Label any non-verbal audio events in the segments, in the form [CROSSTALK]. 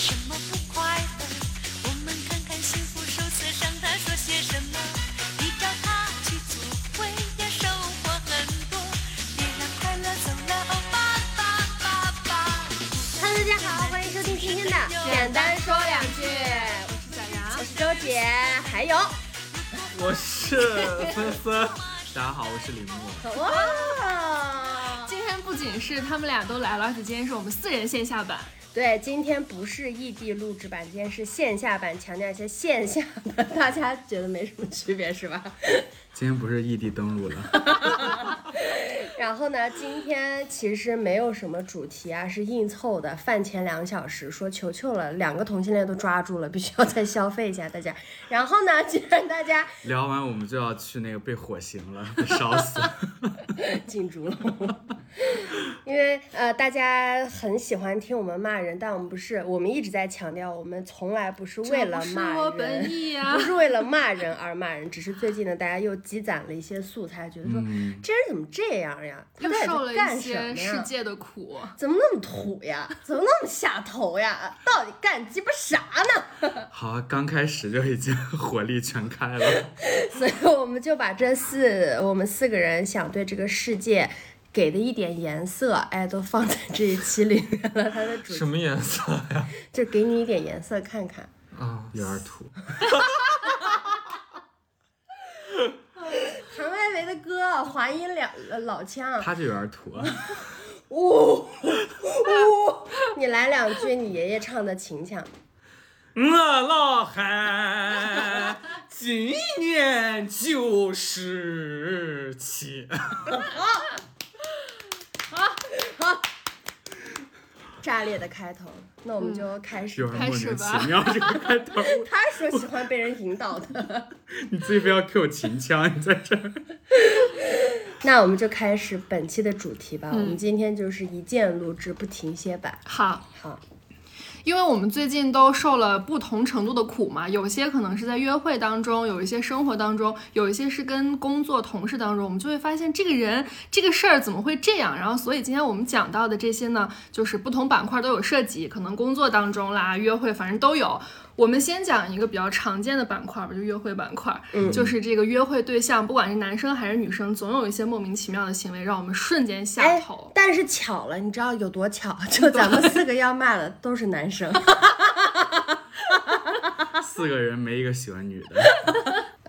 什么不快乐？我们看看幸福手册上他说些什么。依照它去做，会也收获很多。别让快乐走了，哦吧吧吧吧。Hello，大家好，欢迎收听今天的简单说两句，我是小杨，我是周姐，还有我是森森，大家好，我是李牧。哇，今天不仅是他们俩都来了，而且今天是我们四人线下版。对，今天不是异地录制版，今天是线下版，强调一下线下的，大家觉得没什么区别是吧？今天不是异地登录了，[LAUGHS] 然后呢，今天其实没有什么主题啊，是硬凑的。饭前两小时，说求求了，两个同性恋都抓住了，必须要再消费一下大家。然后呢，既然大家 [LAUGHS] 聊完我们就要去那个被火刑了，被烧死。进猪了，[LAUGHS] [LAUGHS] 因为呃，大家很喜欢听我们骂人，但我们不是，我们一直在强调，我们从来不是为了这不是骂我本人。不是为了骂人而骂人，只是最近呢，大家又积攒了一些素材，觉得说、嗯，这人怎么这样呀？他到底又受了一些什么呀？世界的苦。怎么那么土呀？怎么那么下头呀？到底干鸡巴啥呢？[LAUGHS] 好，刚开始就已经 [LAUGHS] 火力全开了。[LAUGHS] 所以我们就把这四我们四个人想对这个世界给的一点颜色，哎，都放在这一期里面了。它的主什么颜色呀？就给你一点颜色看看。啊，有点土，谭维维的歌，华阴两呃老腔，他就有点土。呜呜，你来两句你爷爷唱的秦腔。我老汉今年九十七。[LAUGHS] 炸裂的开头，那我们就开始开始吧其妙这个开头，[LAUGHS] 他说喜欢被人引导的，[LAUGHS] 你自己不要 Q 秦腔，你在这儿。[LAUGHS] 那我们就开始本期的主题吧。嗯我们今天就是一键录制不停歇版。好，好，因为我们最近都受了不同程度的苦嘛，有些可能是在约会当中，有一些生活当中，有一些是跟工作同事当中，我们就会发现这个人这个事儿怎么会这样？然后，所以今天我们讲到的这些呢，就是不同板块都有涉及，可能工作当中啦、约会，反正都有。我们先讲一个比较常见的板块吧，就约会板块，嗯就是这个约会对象，不管是男生还是女生，总有一些莫名其妙的行为，让我们瞬间下哎头。，但是巧了，你知道有多巧？[LAUGHS] 就咱们四个要骂的都是男生。[LAUGHS] [LAUGHS] 四个人没一个喜欢女的，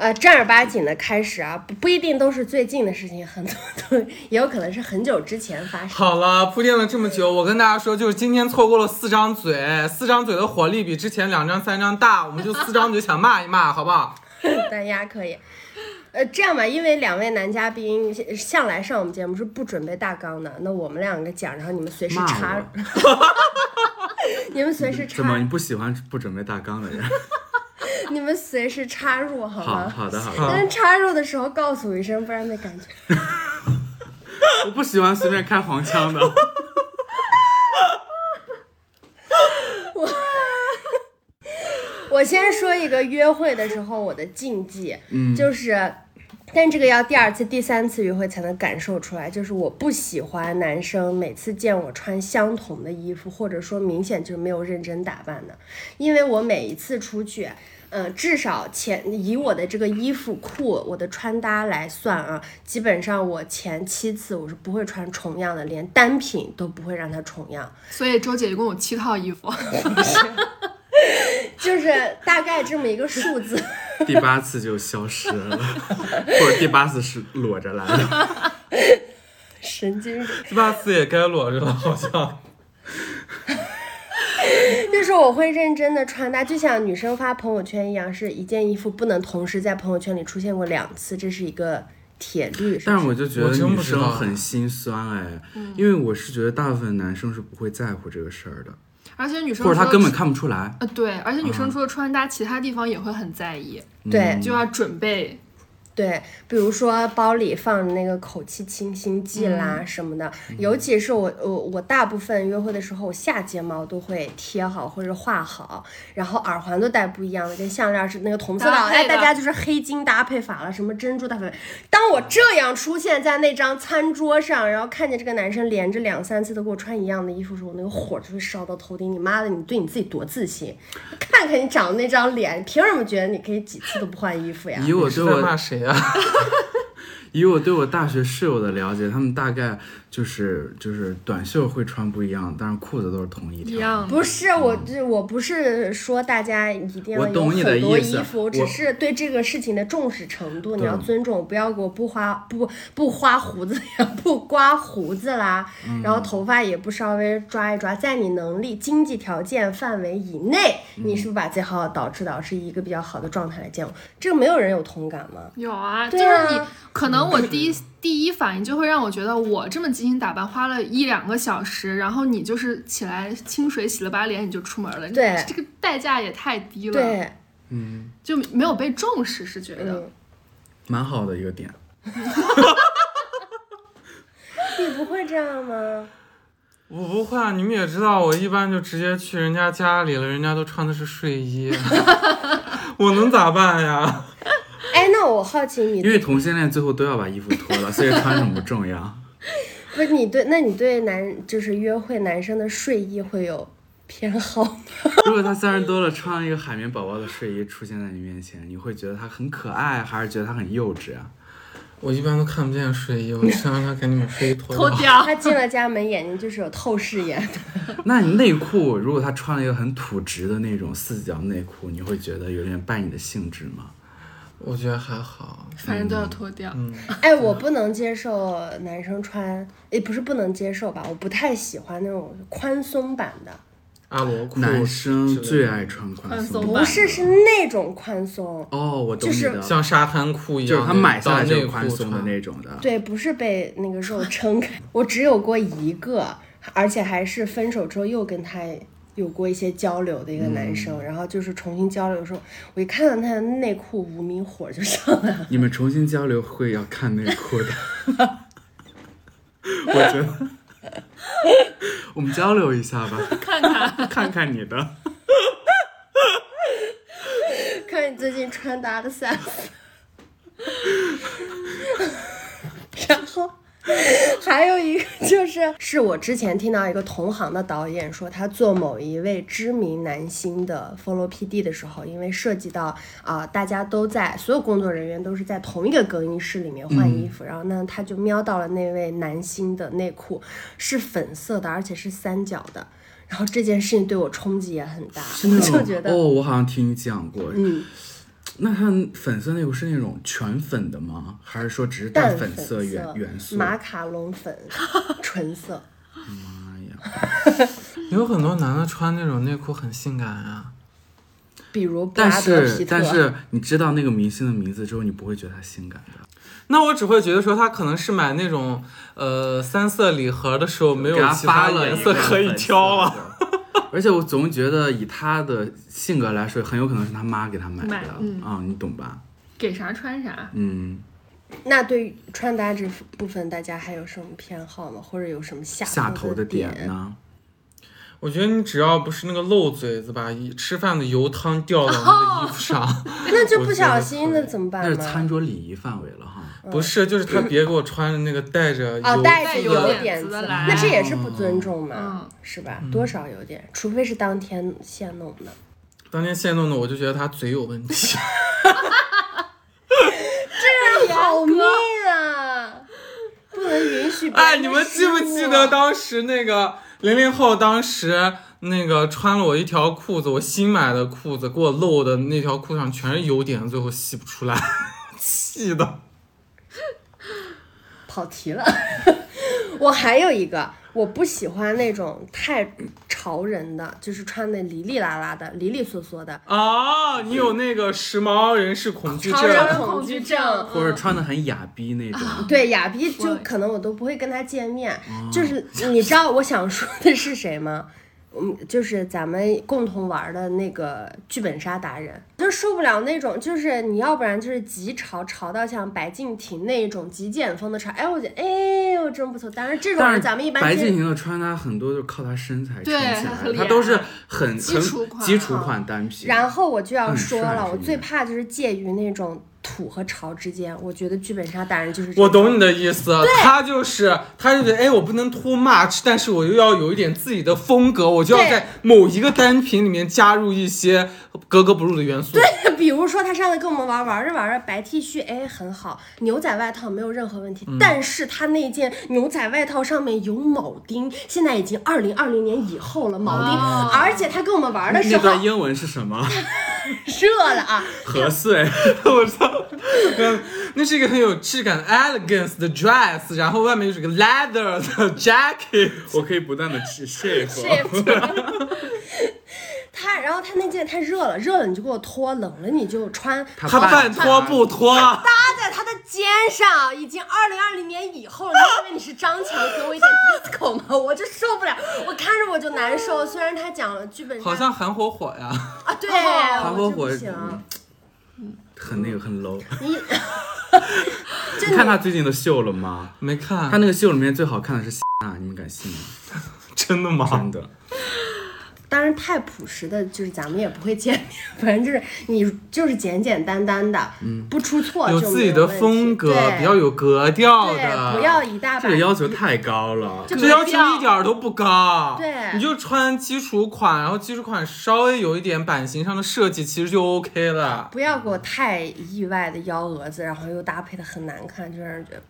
呃，正儿八经的开始啊，不不一定都是最近的事情，很多都也有可能是很久之前发生。好了，铺垫了这么久，我跟大家说，就是今天错过了四张嘴，四张嘴的火力比之前两张、三张大，我们就四张嘴想骂一骂，好不好？[LAUGHS] 大家可以。呃，这样吧，因为两位男嘉宾向来上我们节目是不准备大纲的，那我们两个讲，然后你们随时骂插我，[LAUGHS] 你们随时插怎么你，不喜欢不准备大纲的人？[LAUGHS] 你们随时插入好好吗？好的好的，但是插入的时候告诉我一声，不然没感觉。[LAUGHS] 我不喜欢随便开黄腔的。我先说一个约会的时候我的禁忌，嗯就是，但这个要第二次、第三次约会才能感受出来，就是我不喜欢男生每次见我穿相同的衣服，或者说明显就是没有认真打扮的，因为我每一次出去。嗯，至少前以我的这个衣服裤，我的穿搭来算啊，基本上我前七次我是不会穿重样的，连单品都不会让它重样。所以周姐一共有七套衣服。[LAUGHS] [LAUGHS] 就是大概这么一个数字。[LAUGHS] 第八次就消失了，或者第八次是裸着来的。神经质，第八次也该裸着了，好像。[LAUGHS] 就是我会认真的穿搭，就像女生发朋友圈一样，是一件衣服不能同时在朋友圈里出现过两次，这是一个铁律。但是？是我就觉得真女生很心酸哎，因为我是觉得大部分男生是不会在乎这个事儿的，而且女生或者他根本看不出来。呃对，而且女生除了穿搭，其他地方也会很在意，对。嗯就要准备对，比如说包里放的那个口气清新剂啦什么的，尤其是我我我大部分约会的时候，我下睫毛都会贴好或者画好，然后耳环都戴不一样的，跟项链是那个同色的，大家就是黑金搭配法了，什么珍珠搭配。当我这样出现在那张餐桌上，然后看见这个男生连着两三次都给我穿一样的衣服的时候，我那个火就会烧到头顶。你妈的，你对你自己多自信？看看你长的那张脸，凭什么觉得你可以几次都不换衣服呀？以我是在对我骂谁啊？[LAUGHS] 以我对我大学室友的了解，他们大概就是就是短袖会穿不一样，但是裤子都是同一条。一样的。不是我，这我不是说大家一定要有很多衣服，我只是对这个事情的重视程度，你要尊重，不要给我不花不不花胡子呀，不刮胡子啦，嗯然后头发也不稍微抓一抓，在你能力、经济条件范围以内，嗯你是不是把自己好好捯饬捯饬，以一个比较好的状态来见我？这个没有人有同感吗？有啊，就是你可能我 [CLEARS THROAT] 第一第一反应就会让我觉得我这么精心打扮，花了一两个小时，然后你就是起来清水洗了把脸你就出门了，你对这个代价也太低了，对，嗯，就没有被重视，是觉得。嗯，蛮好的一个点。你不会这样吗？我不会啊，你们也知道，我一般就直接去人家家里了，人家都穿的是睡衣，[LAUGHS] 我能咋办呀？[LAUGHS] 哎，那我好奇你因为同性恋最后都要把衣服脱了，所以穿什么不重要。[LAUGHS] 不是你对，那你对男就是约会男生的睡衣会有偏好吗？[LAUGHS] 如果他三十多了，穿了一个海绵宝宝的睡衣出现在你面前，你会觉得他很可爱，还是觉得他很幼稚啊？我一般都看不见睡衣，我就想让他赶紧把睡衣脱脱掉。掉，他进了家门，眼睛就是有透视眼的。那你内裤，如果他穿了一个很土直的那种四角内裤，你会觉得有点败你的兴致吗？我觉得还好，反正都要脱掉。嗯，哎，我不能接受男生穿，也不是不能接受吧，我不太喜欢那种宽松版的，阿罗裤。男生最爱穿宽宽松不是是那种宽松，哦，我懂就是你的，像沙滩裤一样，就是他买下来就是宽松的那种的。对，不是被那个肉撑开。我只有过一个，而且还是分手之后又跟他有过一些交流的一个男生，然后就是重新交流的时候，我一看到他的内裤，无名火就上来了。你们重新交流会要看内裤的，[LAUGHS] 我觉得我们交流一下吧，看看，看看你的。看你最近穿搭的 sense，[LAUGHS] 然后 [LAUGHS] 还有一个就是，是我之前听到一个同行的导演说，他做某一位知名男星的 follow PD 的时候，因为涉及到啊、大家都在所有工作人员都是在同一个更衣室里面换衣服，然后呢，他就瞄到了那位男星的内裤是粉色的，而且是三角的。然后这件事情对我冲击也很大，我是那种就觉得，哦，我好像听你讲过。嗯，那它粉色内裤是那种全粉的吗？还是说只是带淡粉粉色元元素？马卡龙粉，纯色。妈呀！[LAUGHS] 有很多男的穿那种内裤很性感啊。比如但是，但是你知道那个明星的名字之后，你不会觉得他性感的。那我只会觉得说他可能是买那种呃三色礼盒的时候没有其他颜色可以挑了。的。[LAUGHS] 而且我总觉得以他的性格来说，很有可能是他妈给他买的啊、你懂吧？给啥穿啥。嗯，那对于穿搭这部分，大家还有什么偏好吗？或者有什么下头下头的点点？呢？我觉得你只要不是那个漏嘴子吧，吃饭的油汤掉到那个衣服上，[LAUGHS] 那就不小心的得可以怎么办吗？那是餐桌礼仪范围了哈。不是，就是他别给我穿的那个带着油、哦，带着有有点点子，那这也是不尊重嘛，嗯是吧？多少有点，除非是当天现弄的。当天现弄的，我就觉得他嘴有问题。[LAUGHS] 这好命啊！不能允许哎，你们记不记得当时那个零零后当时那个穿了我一条裤子，我新买的裤子，给我漏的那条裤上全是油点，最后洗不出来，[LAUGHS] 气的。跑题了。[LAUGHS] 我还有一个，我不喜欢那种太潮人的，就是穿的哩哩啦啦的、哩哩嗦嗦的。啊，你有那个时髦人士恐惧潮人症？恐惧症，或者穿的很雅逼那种，对雅逼就可能我都不会跟他见面。哦就是你知道我想说的是谁吗？嗯，就是咱们共同玩的那个剧本杀达人，就受不了那种，就是你要不然就是极潮，潮到像白敬亭那种极简风的潮，哎，我觉得哎呦真不错。当然这种咱们一般白敬亭的穿搭很多就是靠他身材撑起来的，他都是很基础很款基础款单品。然后我就要说了，我最怕就是介于那种土和潮之间。我觉得剧本杀达人就是我懂你的意思，他就是他就觉得，哎，我不能 too much，但是我又要有一点自己的风格，我就要在某一个单品里面加入一些格格不入的元素。对 [LAUGHS] 比如说他上次跟我们玩玩着玩着白 T 恤，哎，很好，牛仔外套没有任何问嗯题，但是他那件牛仔外套上面有铆钉，现在已经二零二零年以后了，铆钉，哦而且他跟我们玩的时候那候段英文是什么？[LAUGHS] 热了啊，[LAUGHS] 何穗，我操，嗯 [LAUGHS] 那是一个很有质感的、elegance 的 dress，然后外面又是个 leather 的 jacket。我可以不断的去 shift。[LAUGHS] 他，然后他那件太热了，热了你就给我脱，冷了你就穿。他他半脱不脱？搭在他的肩上，已经二零二零年以后了。你以为你是张强给我一点 disco 吗？我就受不了，我看着我就难受。虽然他讲了剧本，好像韩火火呀，啊，对，韩火火不行。很那个很 low。你 [LAUGHS] 你看他最近的秀了吗？没看他，那个秀里面最好看的是啊，[LAUGHS] 你们敢信吗？[LAUGHS] 真的吗？真的，当然太朴实的，就是咱们也不会见面。[LAUGHS] 反正就是你就是简简单单的，嗯不出错就有自己的风格，比较有格调的，对，不要一大把这个要求太高了。就这要求一点儿都不高。对你就穿基础款，然后基础款稍微有一点版型上的设计，其实就 OK 了。不要给我太意外的幺蛾子，然后又搭配的很难看，就让人觉得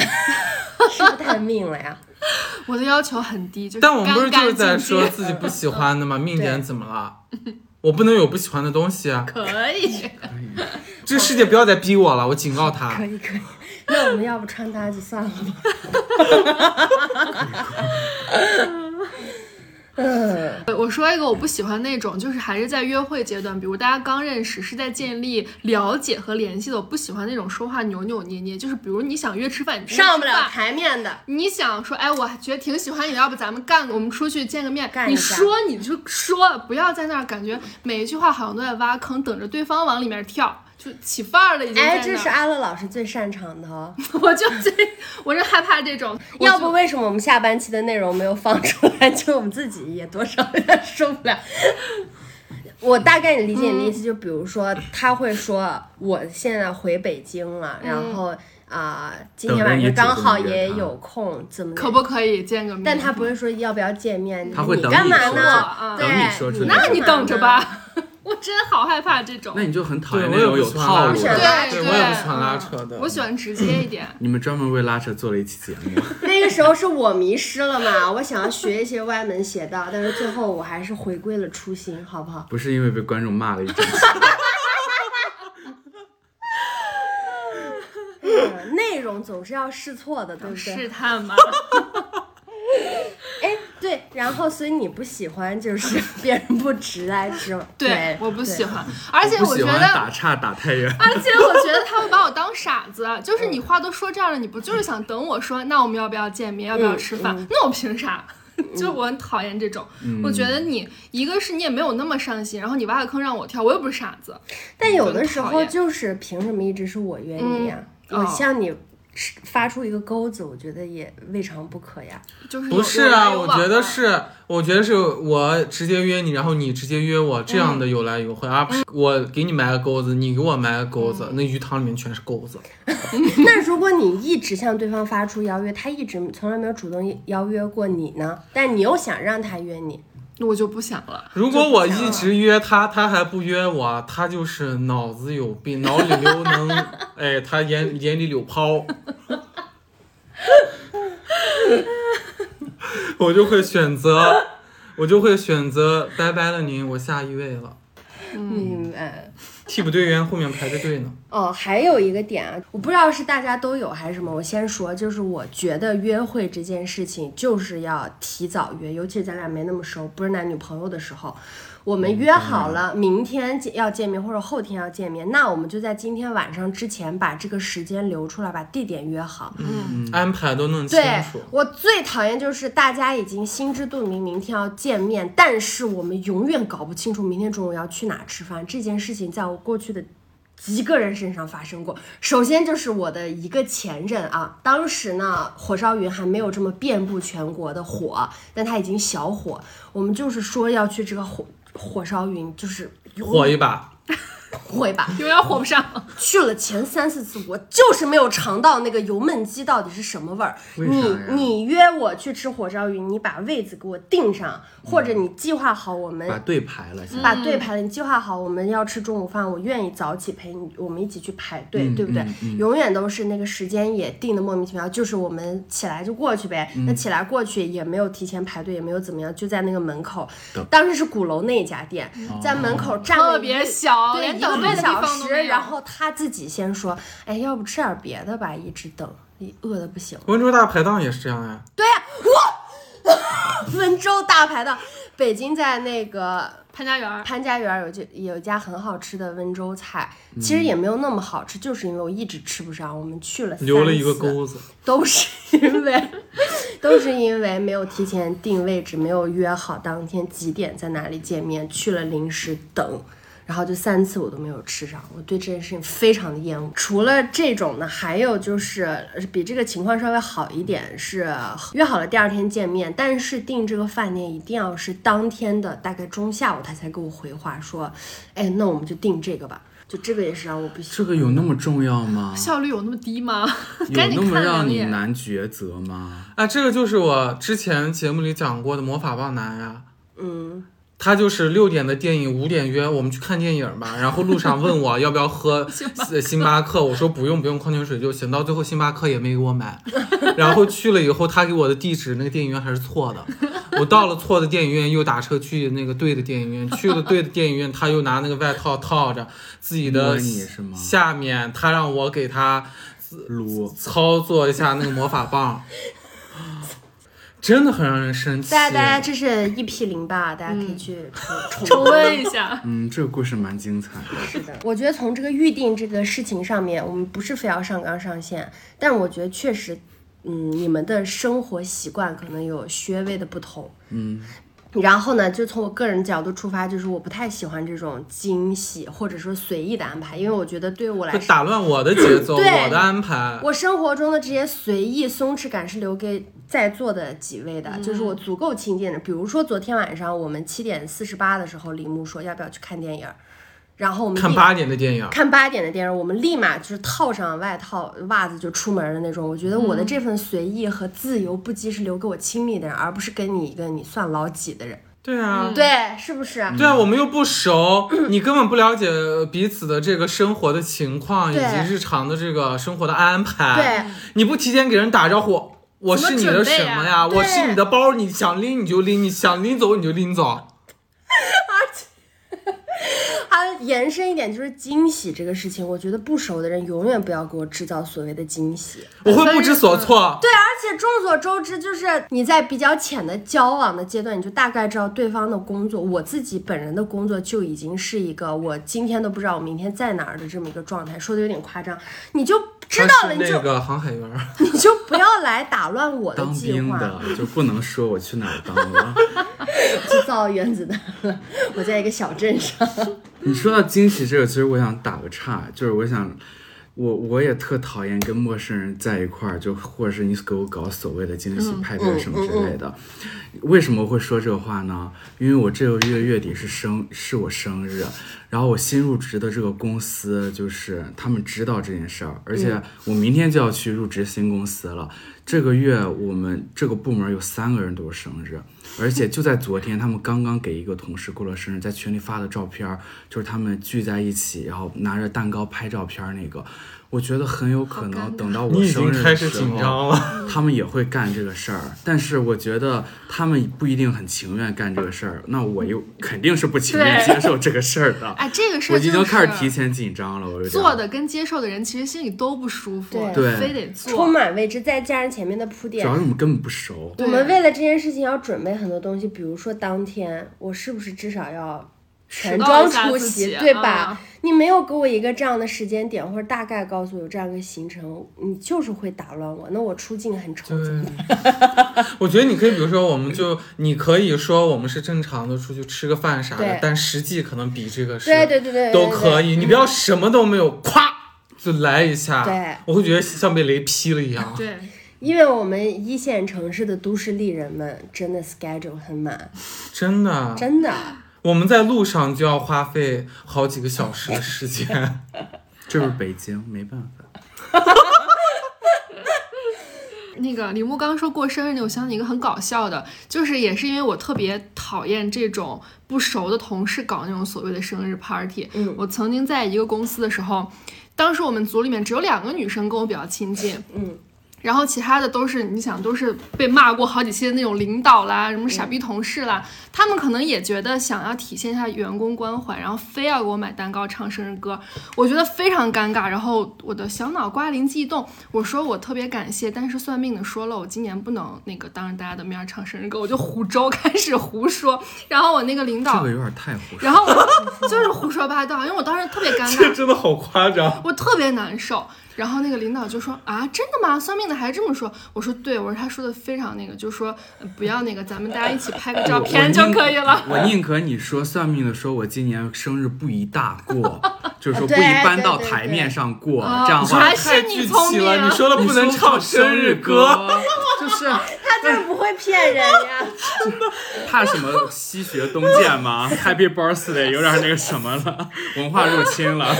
[LAUGHS] 是不是太命了呀？我的要求很低，就是但我们不是就是在说自己不喜欢的吗？命点怎么了？我不能有不喜欢的东西啊！可以。这个世界不要再逼我了，我警告他可。以可以，那我们要不穿搭就算了吧。[LAUGHS] 嗯，[LAUGHS] 我说一个我不喜欢那种，就是还是在约会阶段，比如大家刚认识，是在建立了解和联系的。我不喜欢那种说话扭扭捏捏，就是比如你想约吃饭，上不了台面的，你想说，哎，我觉得挺喜欢你的，要不咱们干，我们出去见个面。你说你就说，不要在那儿感觉每一句话好像都在挖坑，等着对方往里面跳，就起范儿了已经哎，这是阿乐老师最擅长的哦。[LAUGHS] 我就最，我是害怕这种。[LAUGHS] 要不为什么我们下半期的内容没有放出来？[LAUGHS] 就我们自己也多少有点受不了。我大概理解你的意思，就比如说他会说我现在回北京了，然后啊、今天晚上刚好也有空，怎么可不可以见个面？但他不会说要不要见面，他会等你你干嘛呢说出来？啊对，等你说出来那你。等着吧。[LAUGHS] 我真好害怕这种那。你就很讨对，厌那种有套路，的对，我也不喜欢拉扯的。我喜欢直接一点。你们专门为拉扯做了一期节目，[LAUGHS] 那个时候是我迷失了嘛，我想要学一些歪门邪道，但是最后我还是回归了初心，好不好？不是因为被观众骂了一整期。[LAUGHS] 嗯内容总是要试错的，对不对？试探嘛，哎，对，然后所以你不喜欢就是 [LAUGHS] 别人不直来直往，对，我不喜欢，而且我觉得。打岔打太远。而且我觉得 [LAUGHS] 他会把我当傻子，[LAUGHS] 就是你话都说这样了，你不就是想等我说，那我们要不要见面，要不要吃饭？那我凭啥？就我很讨厌这种，我觉得你一个是你也没有那么上心，然后你挖个坑让我跳，我又不是傻子。但有的时候就是凭什么一直是我约你呀？嗯我哦向你发出一个钩子，我觉得也未尝不可呀。就是不是啊，我觉得是，我觉得是我直接约你，然后你直接约我，这样的有来有回，而不是我给你埋个钩子，你给我埋个钩子，那鱼塘里面全是钩子。[LAUGHS] 那如果你一直向对方发出邀约，他一直从来没有主动邀约过你呢，但你又想让他约你，我就不想了。如果我一直约他，他还不约我，他就是脑子有病，脑里流脓，[LAUGHS] 哎，他眼眼里有泡，[LAUGHS] 我就会选择，我就会选择拜拜了您，我下一位了，嗯，呃替补队员后面排着队呢。哦，还有一个点啊，我不知道是大家都有还是什么，我先说，就是我觉得约会这件事情就是要提早约，尤其是咱俩没那么熟，不是男女朋友的时候，我们约好了明天见要见面或者后天要见面，那我们就在今天晚上之前把这个时间留出来，把地点约好。嗯，安排都弄清对楚。我最讨厌就是大家已经心知肚明明天要见面，但是我们永远搞不清楚明天中午要去哪吃饭。这件事情在我过去的几个人身上发生过。首先就是我的一个前任啊，当时呢火烧云还没有这么遍布全国的火，但他已经小火。我们就是说要去这个火火烧云，就是火一把，火一把。永远火不上。去了前三四次，我就是没有尝到那个油焖鸡到底是什么味儿。你你约我去吃火烧鱼，你把位子给我定上，或者你计划好我们把队排了，把队排了，你计划好我们要吃中午饭，我愿意早起陪你，我们一起去排队，嗯对不对？嗯嗯永远都是那个时间也定的莫名其妙，就是我们起来就过去呗。嗯那起来过去也没有提前排队，也没有怎么样，就在那个门口。当时是鼓楼那家店，在门口站了特别一小，一个等位的地小时。然后他自己先说，哎，要不吃点别的吧，一直等，饿的不行。温州大排档也是这样呀。对呀 [LAUGHS] 温州大排档，北京在那个潘家园，潘家园有就有一家很好吃的温州菜，其实也没有那么好吃，就是因为我一直吃不上，我们去了三留了一个次钩子，都是因为都是因为没有提前定位置，没有约好当天几点在哪里见面，去了临时等。然后就三次我都没有吃上，我对这件事情非常的厌恶。除了这种呢，还有就是呃比这个情况稍微好一点，是约好了第二天见面，但是订这个饭店一定要是当天的大概中下午他才给我回话说，哎，那我们就订这个吧。就这个也是让我不行这个有那么重要吗？[LAUGHS] 效率有那么低吗？有那么让你。难抉择吗？啊，这个就是我之前节目里讲过的魔法棒男呀。嗯，他就是六点的电影，五点约我们去看电影吧。[LAUGHS] 然后路上问我要不要喝 [LAUGHS] 呃星巴克，我说不用不用，矿泉水就行。到最后星巴克也没给我买。然后去了以后，他给我的地址那个电影院还是错的。[LAUGHS] 我到了错的电影院，又打车去那个对的电影院。去了对的电影院，他又拿那个外套套着自己的下面，他让我给他撸操作一下那个魔法棒，真的很让人生气。大家大家这是 EP 零八，大家可以去 [LAUGHS] 重重温一下，嗯，这个故事蛮精彩的。是的，我觉得从这个预定这个事情上面，我们不是非要上纲上线，但我觉得确实，嗯，你们的生活习惯可能有略微的不同。嗯，然后呢，就从我个人角度出发，就是我不太喜欢这种惊喜或者说随意的安排，因为我觉得对于我来会说，打乱我的节奏，对我的安排。我生活中的这些随意松弛感是留给在座的几位的，就是我足够亲近的。比如说昨天晚上我们七点四十八的时候，李牧说要不要去看电影儿，然后我们看八点的电影，看八点的电影，我们立马就是套上外套、袜子就出门的那种。我觉得我的这份随意和自由不羁是留给我亲密的人，而不是跟你一个你算老几的人。对啊，对，是不是？对啊，我们又不熟，你根本不了解彼此的这个生活的情况以及日常的这个生活的安排。对，你不提前给人打招呼，我是你的什么呀？我是你的包，你想拎你就拎，你想拎走你就拎走。[LAUGHS] 它延伸一点就是惊喜这个事情，我觉得不熟的人永远不要给我制造所谓的惊喜。我会不知所措。对，而且众所周知，就是你在比较浅的交往的阶段，你就大概知道对方的工作。我自己本人的工作就已经是一个我今天都不知道我明天在哪儿的这么一个状态，说的有点夸张。你就知道了，你就那个航海员，[LAUGHS] 你就不要来打乱我的当计划，兵的就不能说我去哪儿当了。[LAUGHS] 制造原子弹了。我在一个小镇上，你说到惊喜这个，其实我想打个岔，就是我想，我我也特讨厌跟陌生人在一块儿，就或者是你给我搞所谓的惊喜派对什么之类的。为什么会说这个话呢？因为我这个月月底是生是我生日，然后我新入职的这个公司就是他们知道这件事儿，而且我明天就要去入职新公司了。这个月我们这个部门有三个人都是生日，而且就在昨天，他们刚刚给一个同事过了生日，在群里发的照片，就是他们聚在一起，然后拿着蛋糕拍照片那个，我觉得很有可能等到我生日的经开始时候紧张了。[LAUGHS] 他们也会干这个事儿，但是我觉得他们不一定很情愿干这个事儿，那我又肯定是不情愿接受这个事儿的。哎，这个事我儿就已经开始提前紧张了，我有点做的跟接受的人其实心里都不舒服，对对非得做。充满未知，再加上前面的铺垫主要，是我们根本不熟。我们为了这件事情要准备很多东西，比如说当天我是不是至少要全到装出席，对吧？啊你没有给我一个这样的时间点，或者大概告诉我有这样一个行程，你就是会打乱我。那我出镜很丑怎么办？[LAUGHS] 我觉得你可以，比如说，我们就你可以说我们是正常的出去吃个饭啥的，但实际可能比这个是对对对对，都可以。以。你不要什么都没有，咵就来一下，对我会觉得像被雷劈了一样。对，[LAUGHS] 因为我们一线城市的都市丽人们真的 schedule 很满，真的，真的。我们在路上就要花费好几个小时的时间。[LAUGHS] 这是北京，没办法。[LAUGHS] 那个李牧刚刚说过生日那，我想起一个很搞笑的，就是也是因为我特别讨厌这种不熟的同事搞那种所谓的生日 party。嗯我曾经在一个公司的时候，当时我们组里面只有两个女生跟我比较亲近，嗯，然后其他的都是你想都是被骂过好几期的那种领导啦，什么傻逼同事啦，他们可能也觉得想要体现一下员工关怀，然后非要给我买蛋糕唱生日歌，我觉得非常尴尬。然后我的小脑瓜灵机一动，我说我特别感谢，但是算命的说了我今年不能那个当着大家的面唱生日歌，我就胡诌开始胡说。然后我那个领导这个，有点太胡说。然后我就是胡说八道，因为我当时特别尴 [LAUGHS] 尬这，真的好夸张。我特别难受。然后那个领导就说啊，真的吗？算命的还这么说？我说对，我说他说的非常那个，就说、呃不要那个，咱们大家一起拍个照片就可以了。我宁可你说算命的说我今年生日不宜大过，就是说不宜搬到台面上过，啊这样的话还是你聪明了，你说了不能唱生日歌，就是 [LAUGHS] 他就是不会骗人呀。[LAUGHS] 怕什么西学东渐吗？Happy Birthday 有点那个什么了，文化入侵了。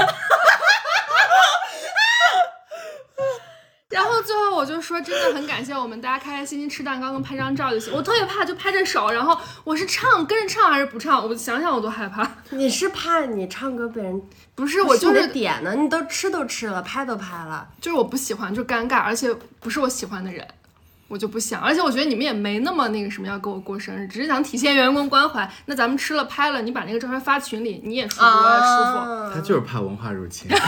然后最后我就说，真的很感谢我们大家开开心心吃蛋糕跟拍张照就行。我特别怕就拍着手，然后我是唱跟着唱还是不唱？我想想我都害怕。你是怕你唱歌被人 [LAUGHS] 不是我就是点呢？你都吃都吃了，拍都拍了，就是我不喜欢，就尴尬，而且不是我喜欢的人。我就不想，而且我觉得你们也没那么那个什么要给我过生日，只是想体现员工关怀。那咱们吃了拍了，你把那个照片发群里，你也舒服，我也舒服。啊他就是怕文化入侵。[LAUGHS]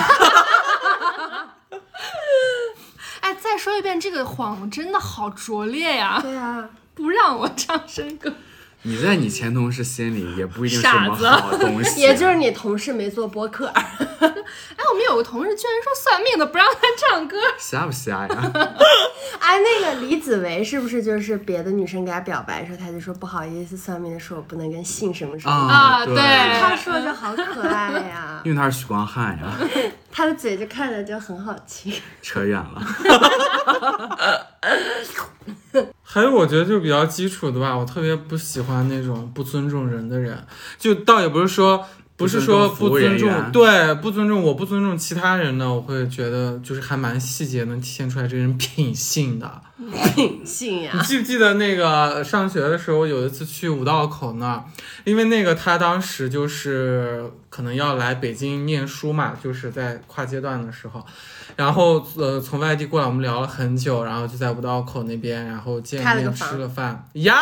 哎，再说一遍，这个谎真的好拙劣呀！对啊，不让我唱生歌，你在你前同事心里也不一定是什么好东西，[LAUGHS] 也就是你同事没做播客，[LAUGHS] 哎，我们有个同事居然说算命的不让他唱歌，瞎不瞎呀？[LAUGHS] 哎，那个李子维是不是就是别的女生给他表白的时候，他就说不好意思，算命的说我不能跟姓什么什么。啊对，对他说就好可爱呀，因为他是许光汉呀，他的嘴就看着就很好听。扯远了。[LAUGHS] 还有我觉得就比较基础的吧，我特别不喜欢那种不尊重人的人，就倒也不是说。不是说不尊重对，不尊重我不尊重其他人呢，我会觉得就是还蛮细节能体现出来这个人品性的。[LAUGHS] 品性呀你，记不记得那个上学的时候，有一次去五道口那儿，因为那个他当时就是可能要来北京念书嘛，就是在跨阶段的时候，然后呃从外地过来，我们聊了很久，然后就在五道口那边，然后见面了吃了饭呀，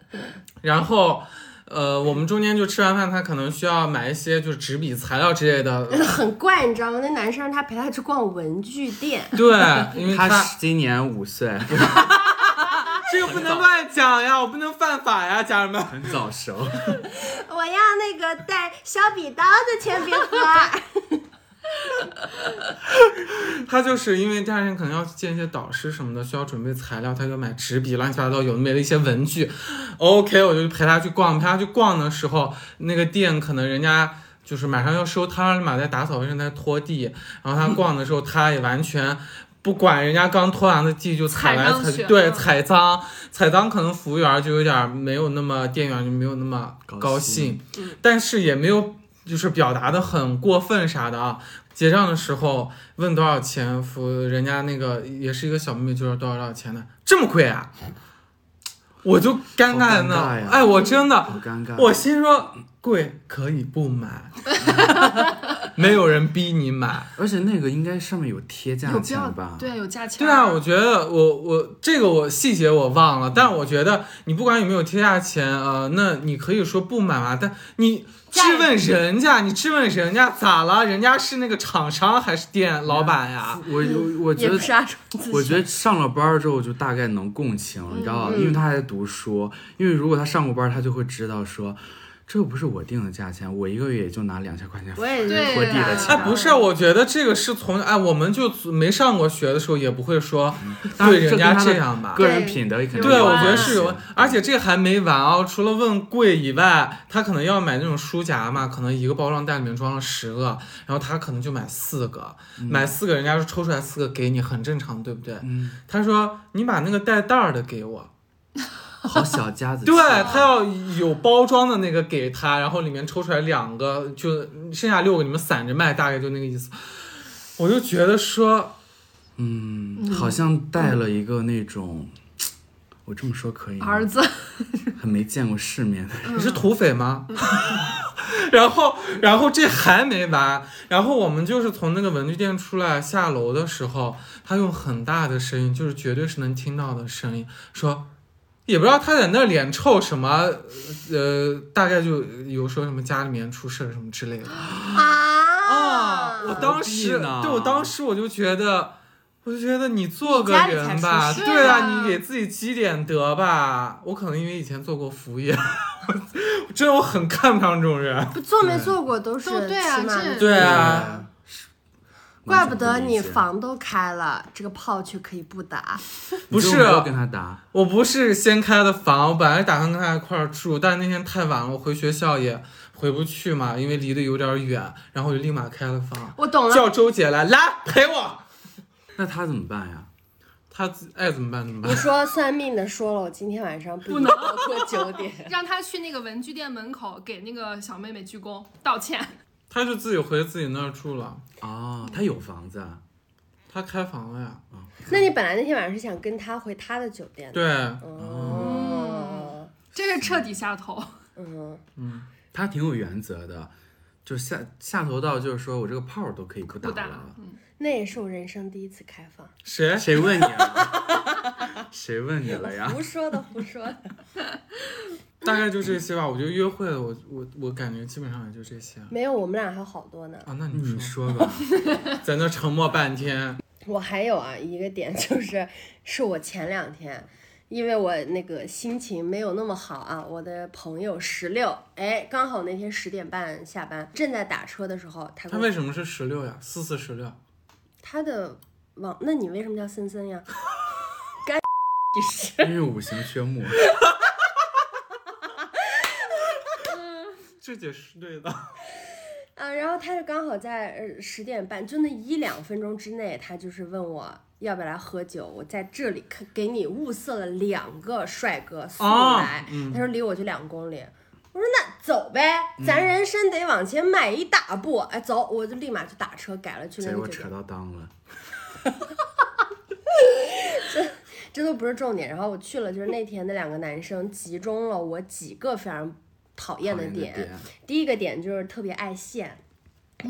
[LAUGHS] 然后。呃，我们中间就吃完饭，他可能需要买一些就是纸笔材料之类的，很怪，你知道吗？那男生让他陪他去逛文具店，对，因为他他是今年五岁，[LAUGHS] 这个不能乱讲呀，我不能犯法呀，家人们。很早熟。[LAUGHS] 我要那个带削笔刀的铅笔盒。[LAUGHS] [LAUGHS] 他就是因为第二天可能要去见一些导师什么的，需要准备材料，他就买纸笔，乱七八糟有的没的一些文具。OK，我就陪他去逛，陪他去逛的时候，那个店可能人家。就是马上要收摊了嘛，在打扫卫生，在拖地。然后他 [LAUGHS] 逛的时候，他也完全不管人家刚拖完的地就踩来踩去，对，嗯踩脏，踩脏可能服务员就有点没有那么，店员就没有那么高高兴兴，但是也没有就是表达的很过分啥的啊。结账的时候问多少钱，服人家那个也是一个小妹妹，就说多少多少钱的，这么贵啊？我就尴尬好尴呢尬，哎，我真的，好尴尬。我心说贵可以不买，[LAUGHS] 没有人逼你买。而且那个应该上面有贴价钱吧？对有价钱。对啊，我觉得我我这个我细节我忘了，但我觉得你不管有没有贴价钱，呃，那你可以说不买嘛，但你质问人家，你质问人家咋了？人家是那个厂商还是店老板呀？我我我觉得我觉得上了班儿之后就大概能共情，你知道吧？因为他还在读书，因为如果他上过班儿，他就会知道说，这又不是我定的价钱，我一个月也就拿两千块钱拖地的啊钱。哎，不是，我觉得这个是从哎，我们就没上过学的时候也不会说对人家这样吧。个人品德肯定对，我有关系觉得是有，而且这还没完啊！除了问贵以外，他可能要买那种书夹嘛，可能一个包装袋里面装了十个，然后他可能就买四个，买四个，人家说抽出来四个给你，很正常，对不对？嗯，他说你把那个带袋儿的给我，[LAUGHS] 好小家子气。对他要有包装的那个给他，然后里面抽出来两个，就剩下六个你们散着卖，大概就那个意思。我就觉得说，嗯，好像带了一个那种，我这么说可以吗？儿子，很没见过世面的人。[LAUGHS] 你是土匪吗？[LAUGHS] 然后，然后这还没完，然后我们就是从那个文具店出来下楼的时候，他用很大的声音，就是绝对是能听到的声音，说，也不知道他在那儿脸臭什么，呃，大概就有说什么家里面出事儿什么之类的啊我当时，对我当时我就觉得。我就觉得你做个人吧，对啊，啊你给自己积点德吧。我可能因为以前做过服务业，[LAUGHS] 真的我很看不上这种人。不做没做过都是对啊，怪不得你房都开了，这个炮却可以不打。[LAUGHS] 不是跟他打，我不是先开的房，我本来打算跟他一块儿住，但是那天太晚了，我回学校也回不去嘛，因为离得有点远，然后我就立马开了房，我懂了，叫周姐来，来陪我。[LAUGHS] 那他怎么办呀？[LAUGHS] 他爱怎么办怎么办你。说算命的说了，我今天晚上不不能能超过九点。让他去那个文具店门口给那个小妹妹鞠躬道歉。他就自己回自己那儿住了，哦，他有房子啊？他开房了呀。那你本来那天晚上是想跟他回他的酒店的？对，哦，这个彻底下头。嗯嗯，他挺有原则的，就下下头到就是说我这个泡儿都可以不打不打了。那也是我人生第一次开放。谁？[LAUGHS] 谁问你了？[LAUGHS] 谁问你了呀？胡说的，胡说的。[LAUGHS] 大概就这些吧。我觉得约会的，我我我感觉基本上也就这些。没有，我们俩还有好多呢。啊，那你你说，吧。在那沉默半天。我还有啊一个点就是，是我前两天，因为我那个心情没有那么好啊，我的朋友十六，哎，刚好那天十点半下班，正在打车的时候，他他为什么是十六呀？四四十六。他的网，那你为什么叫森森呀？[LAUGHS] 干是因为五行缺木，[LAUGHS] 这解释对的。啊，然后他就刚好在呃十点半，就那一两分钟之内，他就是问我要不要来喝酒。我在这里可给你物色了两个帅哥速哦来，嗯他说离我就两公里。我说那走呗，咱人生得往前迈一大步。哎，走，我就立马去打车改了去那结果扯。到裆了。[LAUGHS] 这这都不是重点。然后我去了，就是那天那两个男生集中了我几个非常讨厌的讨厌的点第一个点就是特别爱现。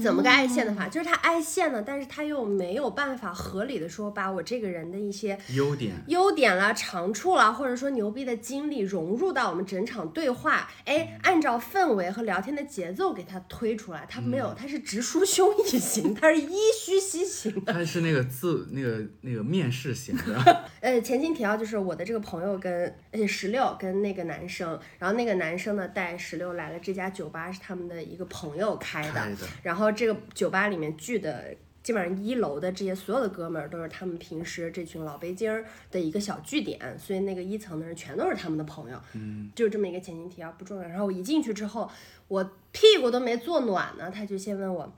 怎么个爱线的法？就是他爱线呢，但是他又没有办法合理的说把我这个人的一些优点，优点啦、长处啦，或者说牛逼的经历融入到我们整场对话，哎，按照氛围和聊天的节奏给他推出来。他没有，他是直抒胸臆型，他是依虚西行的。他是那个字那个那个面试型的，[LAUGHS] 呃，前情提要就是我的这个朋友跟呃十六跟那个男生，然后那个男生呢带石榴来了这家酒吧是他们的一个朋友开的，开的然后这个酒吧里面聚的。基本上一楼的这些所有的哥们儿都是他们平时这群老北京儿的一个小据点，所以那个一层的人全都是他们的朋友，嗯，就这么一个前情提要不重要。然后我一进去之后，我屁股都没坐暖呢，他就先问我，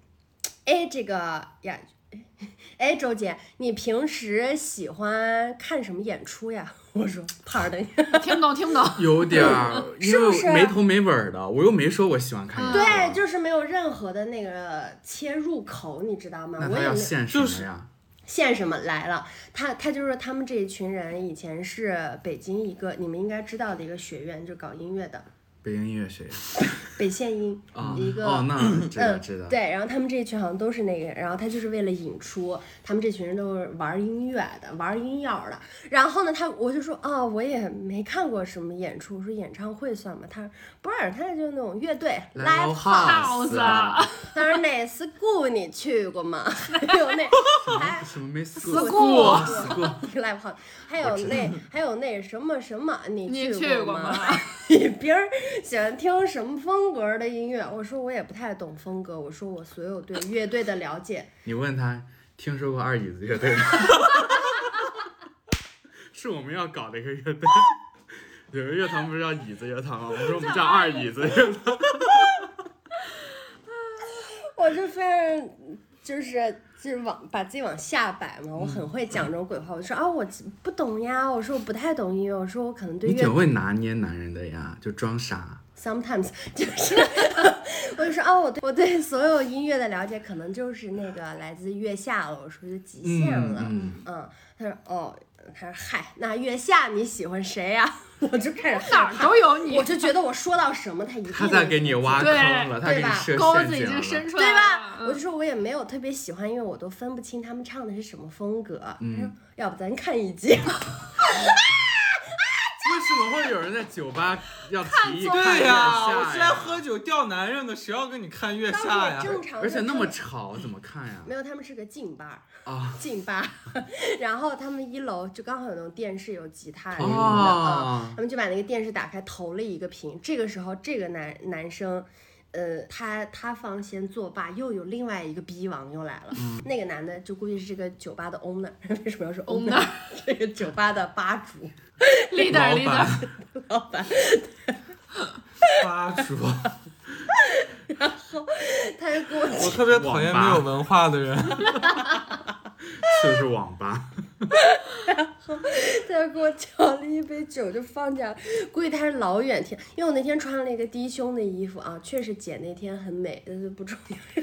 哎，这个呀，哎，周姐，你平时喜欢看什么演出呀？[LAUGHS] 我说，pardon，[LAUGHS] 听不懂，听不懂。有点儿，[LAUGHS] 因为是不是没头没尾儿的，我又没说我喜欢看演出对，就是没有任何的那个切入口，你知道吗？那他我也没要现什就是么呀？现什么来了？他他就是他们这一群人以前是北京一个你们应该知道的一个学院，就搞音乐的。北京音乐学院，北线音、啊一个哦，那 [CLEARS THROAT] 知道嗯知道。对，然后他们这一群好像都是那个，然后他就是为了引出，他们这群人都是玩音乐的，玩音乐的。然后呢，他我就说啊、我也没看过什么演出，我说演唱会算吗？他说不是，他就是那种乐队 live house。他说那 school 你去过吗？[LAUGHS] 还有那还什么没 school 死过？live house，还有那还有那什么什么，你你去过吗？[LAUGHS] 你别人 [LAUGHS] 喜欢听什么风格的音乐？我说我也不太懂风格，我说我所有对乐队的了解，你问他听说过二椅子乐队吗？[LAUGHS] 是我们要搞的一个乐队。[LAUGHS] 有个乐团不是叫椅子乐团吗？我说我们叫二椅子乐团。我就非常就是就是往把自己往下摆嘛，我嗯很会讲这种鬼话。我说啊，我不懂呀，我说我不太懂音乐，我说我可能对乐你挺会拿捏男人的呀，就装傻。sometimes [LAUGHS] 就是，我就说啊，我对我对所有音乐的了解可能就是那个来自月下了，我说就极限了，嗯嗯他说哦，他说嗨，那月下你喜欢谁呀、[LAUGHS] 我就开始哪儿都有你我，就觉得我说到什么他一定他在给你挖对坑了，他给对吧你设钩子已经陷阱了。伸出来对吧？了，我就说我也没有特别喜欢，因为我都分不清他们唱的是什么风格。他说要不咱看一集，[LAUGHS] 为什么会有人在酒吧要提议看月对呀，我下是来喝酒钓男人的，谁要跟你看月下呀？正常而且那么吵，怎么看呀？没有，他们是个静吧，啊 [LAUGHS] 静吧，然后他们一楼就刚好有那种电视有吉他什么的哦啊，他们就把那个电视打开投了一个屏。这个时候，这个男男生。呃，他他方先作罢，又有另外一个逼王又来了。嗯那个男的就估计是这个酒吧的 owner，[LAUGHS] 为什么要说 owner？owner [LAUGHS] 这个酒吧的吧主 [LAUGHS] leader 老 leader，板老板，吧主，然后他就给我我特别讨厌没有文化的人。就是网吧。[LAUGHS] 他给我叫了一杯酒，就放家，估计他是老远听，因为我那天穿了一个低胸的衣服啊，确实姐那天很美，但是不重要。[LAUGHS]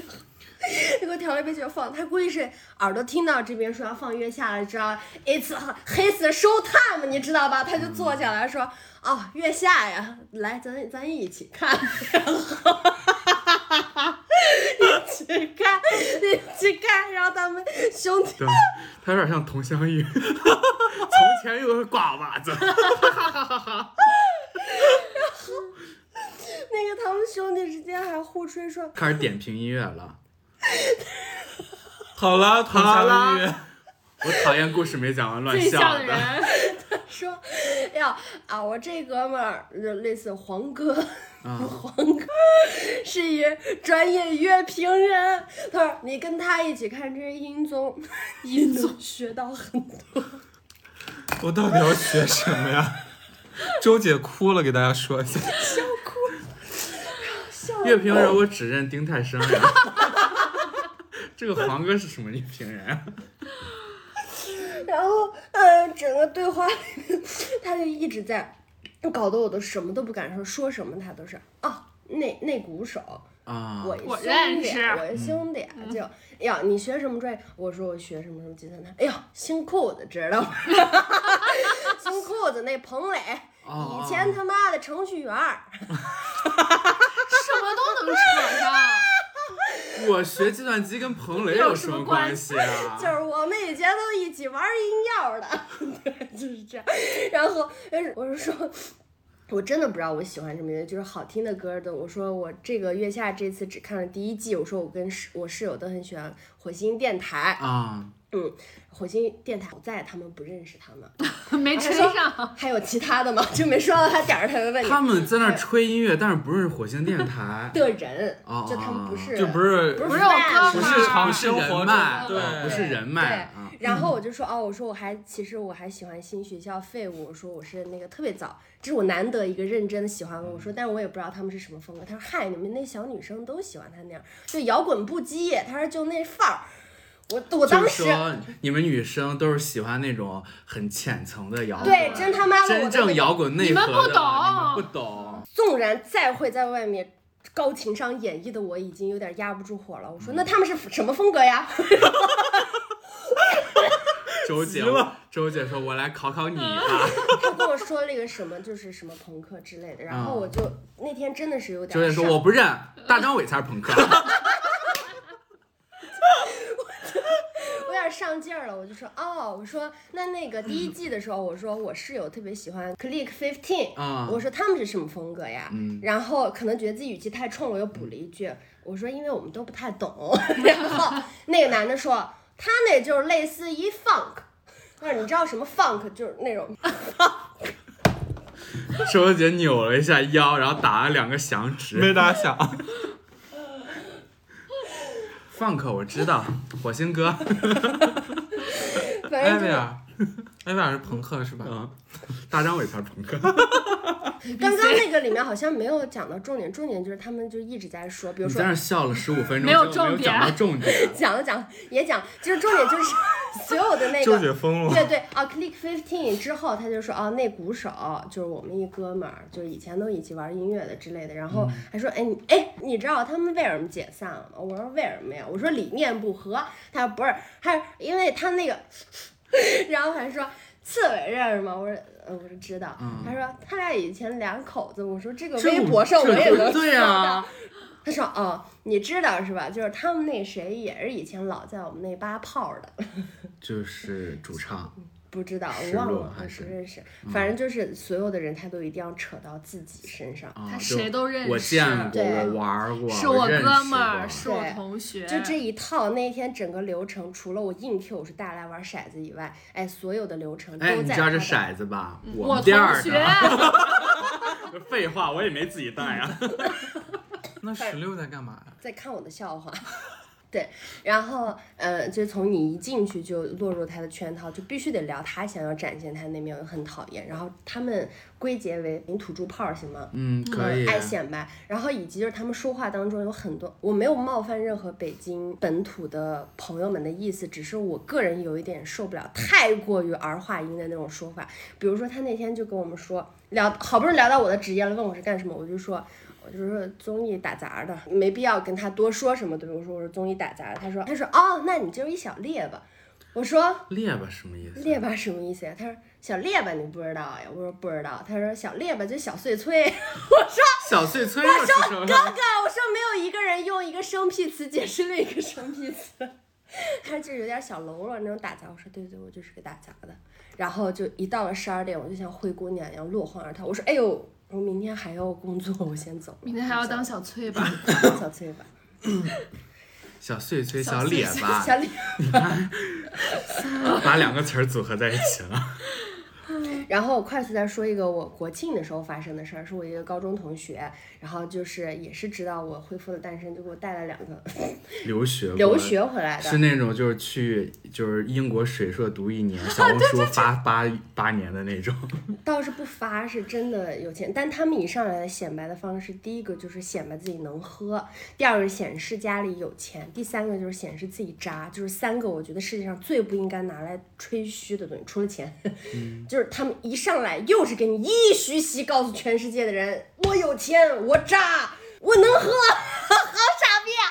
他给我调了一杯酒放，他估计是耳朵听到这边说要放月下了，知道 it's 黑色 show time，你知道吧？他就坐下来说，哦，月下呀，来，咱咱一起看，然后 [LAUGHS] 一起看，一起看，然后他们兄弟。对，他有点像佟湘玉，[LAUGHS] 从前有个瓜娃子。然 [LAUGHS] 后那个他们兄弟之间还互吹说，开始点评音乐了。好了，佟湘玉，我讨厌故事没讲完乱笑的。人，说，哎呀啊，我这哥们儿就类似黄哥，啊 [LAUGHS] 黄哥是一专业乐评人。他说你跟他一起看这些音综，音综学到很多。[LAUGHS] 我到底要学什么呀？周姐哭了，给大家说一下。笑哭了乐评人我只认丁太升呀。[LAUGHS] 这个黄哥是什么乐评人啊？然后，呃，整个对话里面，他就一直在，搞得我都什么都不敢说，说什么他都是啊，那那鼓手。啊，我我兄弟，认识我兄弟，就哎呀，你学什么专业？我说我学什么什么计算机。哎呦，新裤子知道吗？[LAUGHS] 新裤子那彭磊，哦以前他妈的程序员儿，[LAUGHS] 什么都能扯上。我学计算机跟彭雷有什么关系啊？[LAUGHS] 就是我们以前都一起玩音药的，[LAUGHS] 对，就是这样。然后，我是说。我真的不知道我喜欢什么乐，就是好听的歌的。我说我这个月下这次只看了第一季，我说我跟室我室友都很喜欢火星电台，啊，嗯，火星电台我在，他们不认识他们，[LAUGHS] 没吹上，还有其他的吗？[LAUGHS] 就没说到他点儿上的问题。他们在那儿吹音乐，但是不是火星电台，的人哦，就他们不是，就不是不不是我哥不是常不是生活中人脉，对啊不是人对脉啊。然后我就说哦，我说我还其实我还喜欢新学校废物，我说我是那个特别早，这是我难得一个认真的喜欢我说，但是我也不知道他们是什么风格。他说嗨，你们那小女生都喜欢他那样，就摇滚不羁。他说就那范儿，我我当时说，你们女生都是喜欢那种很浅层的摇滚，对真他妈的真正摇滚内核的，你们不懂你们不懂。纵然再会在外面高情商演绎的我已经有点压不住火了。我说那他们是什么风格呀？[LAUGHS] [LAUGHS] 周姐周姐说：“我来考考你吧。[LAUGHS] 他跟我说了一个什么，就是什么朋克之类的，然后嗯我就那天真的是有”点周姐说：“上我不认，大张伟才是朋克。[LAUGHS] 我有点上劲儿了，我就说哦，我说那那个第一季的时候，我说我室友特别喜欢 Click Fifteen，、啊我说他们是什么风格呀？嗯然后可能觉得自己语气太冲了，我又补了一句，我说因为我们都不太懂。然后那个男的说他那就是类似于 funk，但是你知道什么 funk 就是那种，[LAUGHS] ”周姐扭了一下腰，然后打了两个响指。没打响。funk 我知道，火星哥。[LAUGHS] 艾薇儿，艾薇儿是朋克是吧？嗯，大张伟才是朋克。刚刚那个里面好像没有讲到重点，重点就是他们就一直在说，比如说你在那笑了十五分钟，没有重点讲到重点。讲了讲也讲，就是重点就是 [LAUGHS] 所有的那周个姐疯了。对对啊，Click Fifteen 之后，他就说哦，那鼓手就是我们一哥们儿，就是以前都一起玩音乐的之类的。然嗯后还说，哎你哎，你知道他们为什么解散了吗？我说为什么呀？我说理念不合。他说不是，他说因为他那个，[LAUGHS] 然后还说刺猬认识吗？我说呃，我说知道。他说他俩以前两口子。我说这个微博上我也能对搜到啊。他说哦，你知道是吧？就是他们那谁也是以前老在我们那扒炮的。就是主唱，不知道，我忘了，我是不认识。反正就是所有的人，他都一定要扯到自己身上。啊，他谁都认识我见过，玩过，是我哥们儿，是我同学，就这一套，那天整个流程，除了我硬 Q 是大家来玩骰子以外，哎，所有的流程都哎，你知道这在他的骰子吧？我们第二同学个。[LAUGHS] 废话，我也没自己带啊。[LAUGHS] 那十六在干嘛呀？在看我的笑话。[LAUGHS] 对，然后呃，就从你一进去就落入他的圈套，就必须得聊他想要展现他那面，我很讨厌。然后他们归结为领土著炮行吗？嗯，可以。爱显摆，然后以及就是他们说话当中有很多，我没有冒犯任何北京本土的朋友们的意思，只是我个人有一点受不了太过于儿化音的那种说法。比如说他那天就跟我们说聊，好不容易聊到我的职业了，问我是干什么，我就说。我就说综艺打杂的，没必要跟他多说什么，对吧？我说我是综艺打杂的，他说他说哦，那你就是一小列吧。我说列吧什么意思？列吧什么意思呀？他说小列吧你不知道呀？我说不知道。他说小列吧就小碎催。[LAUGHS] 我说小碎催我说？哥哥，我说没有一个人用一个生僻词解释另一个生僻词。[LAUGHS] 他就是有点小喽啰那种打杂，我说对对，我就是个打杂的。然后就一到了十二点，我就像灰姑娘一样落荒而逃。我说哎呦，我明天还要工作，[LAUGHS] 我先走了。明天还要当小翠吧？小翠吧，小碎催，小脸吧，小咧。把两个词儿组合在一起了。然后快速再说一个我国庆的时候发生的事儿，是我一个高中同学，然后就是也是知道我恢复了单身，就给我带了两个 [LAUGHS] 留学 [LAUGHS] 留学回来的。是那种就是去就是英国水硕读一年，小红书发 [LAUGHS] 八八年的那种。倒是不发，是真的有钱，但他们一上来的显摆的方式，第一个就是显摆自己能喝，第二个是显示家里有钱，第三个就是显示自己渣，就是三个我觉得世界上最不应该拿来吹嘘的东西，除了钱，就是他们一上来又是给你一虚席，告诉全世界的人我有钱，我渣，我能喝，[LAUGHS] 好傻逼啊！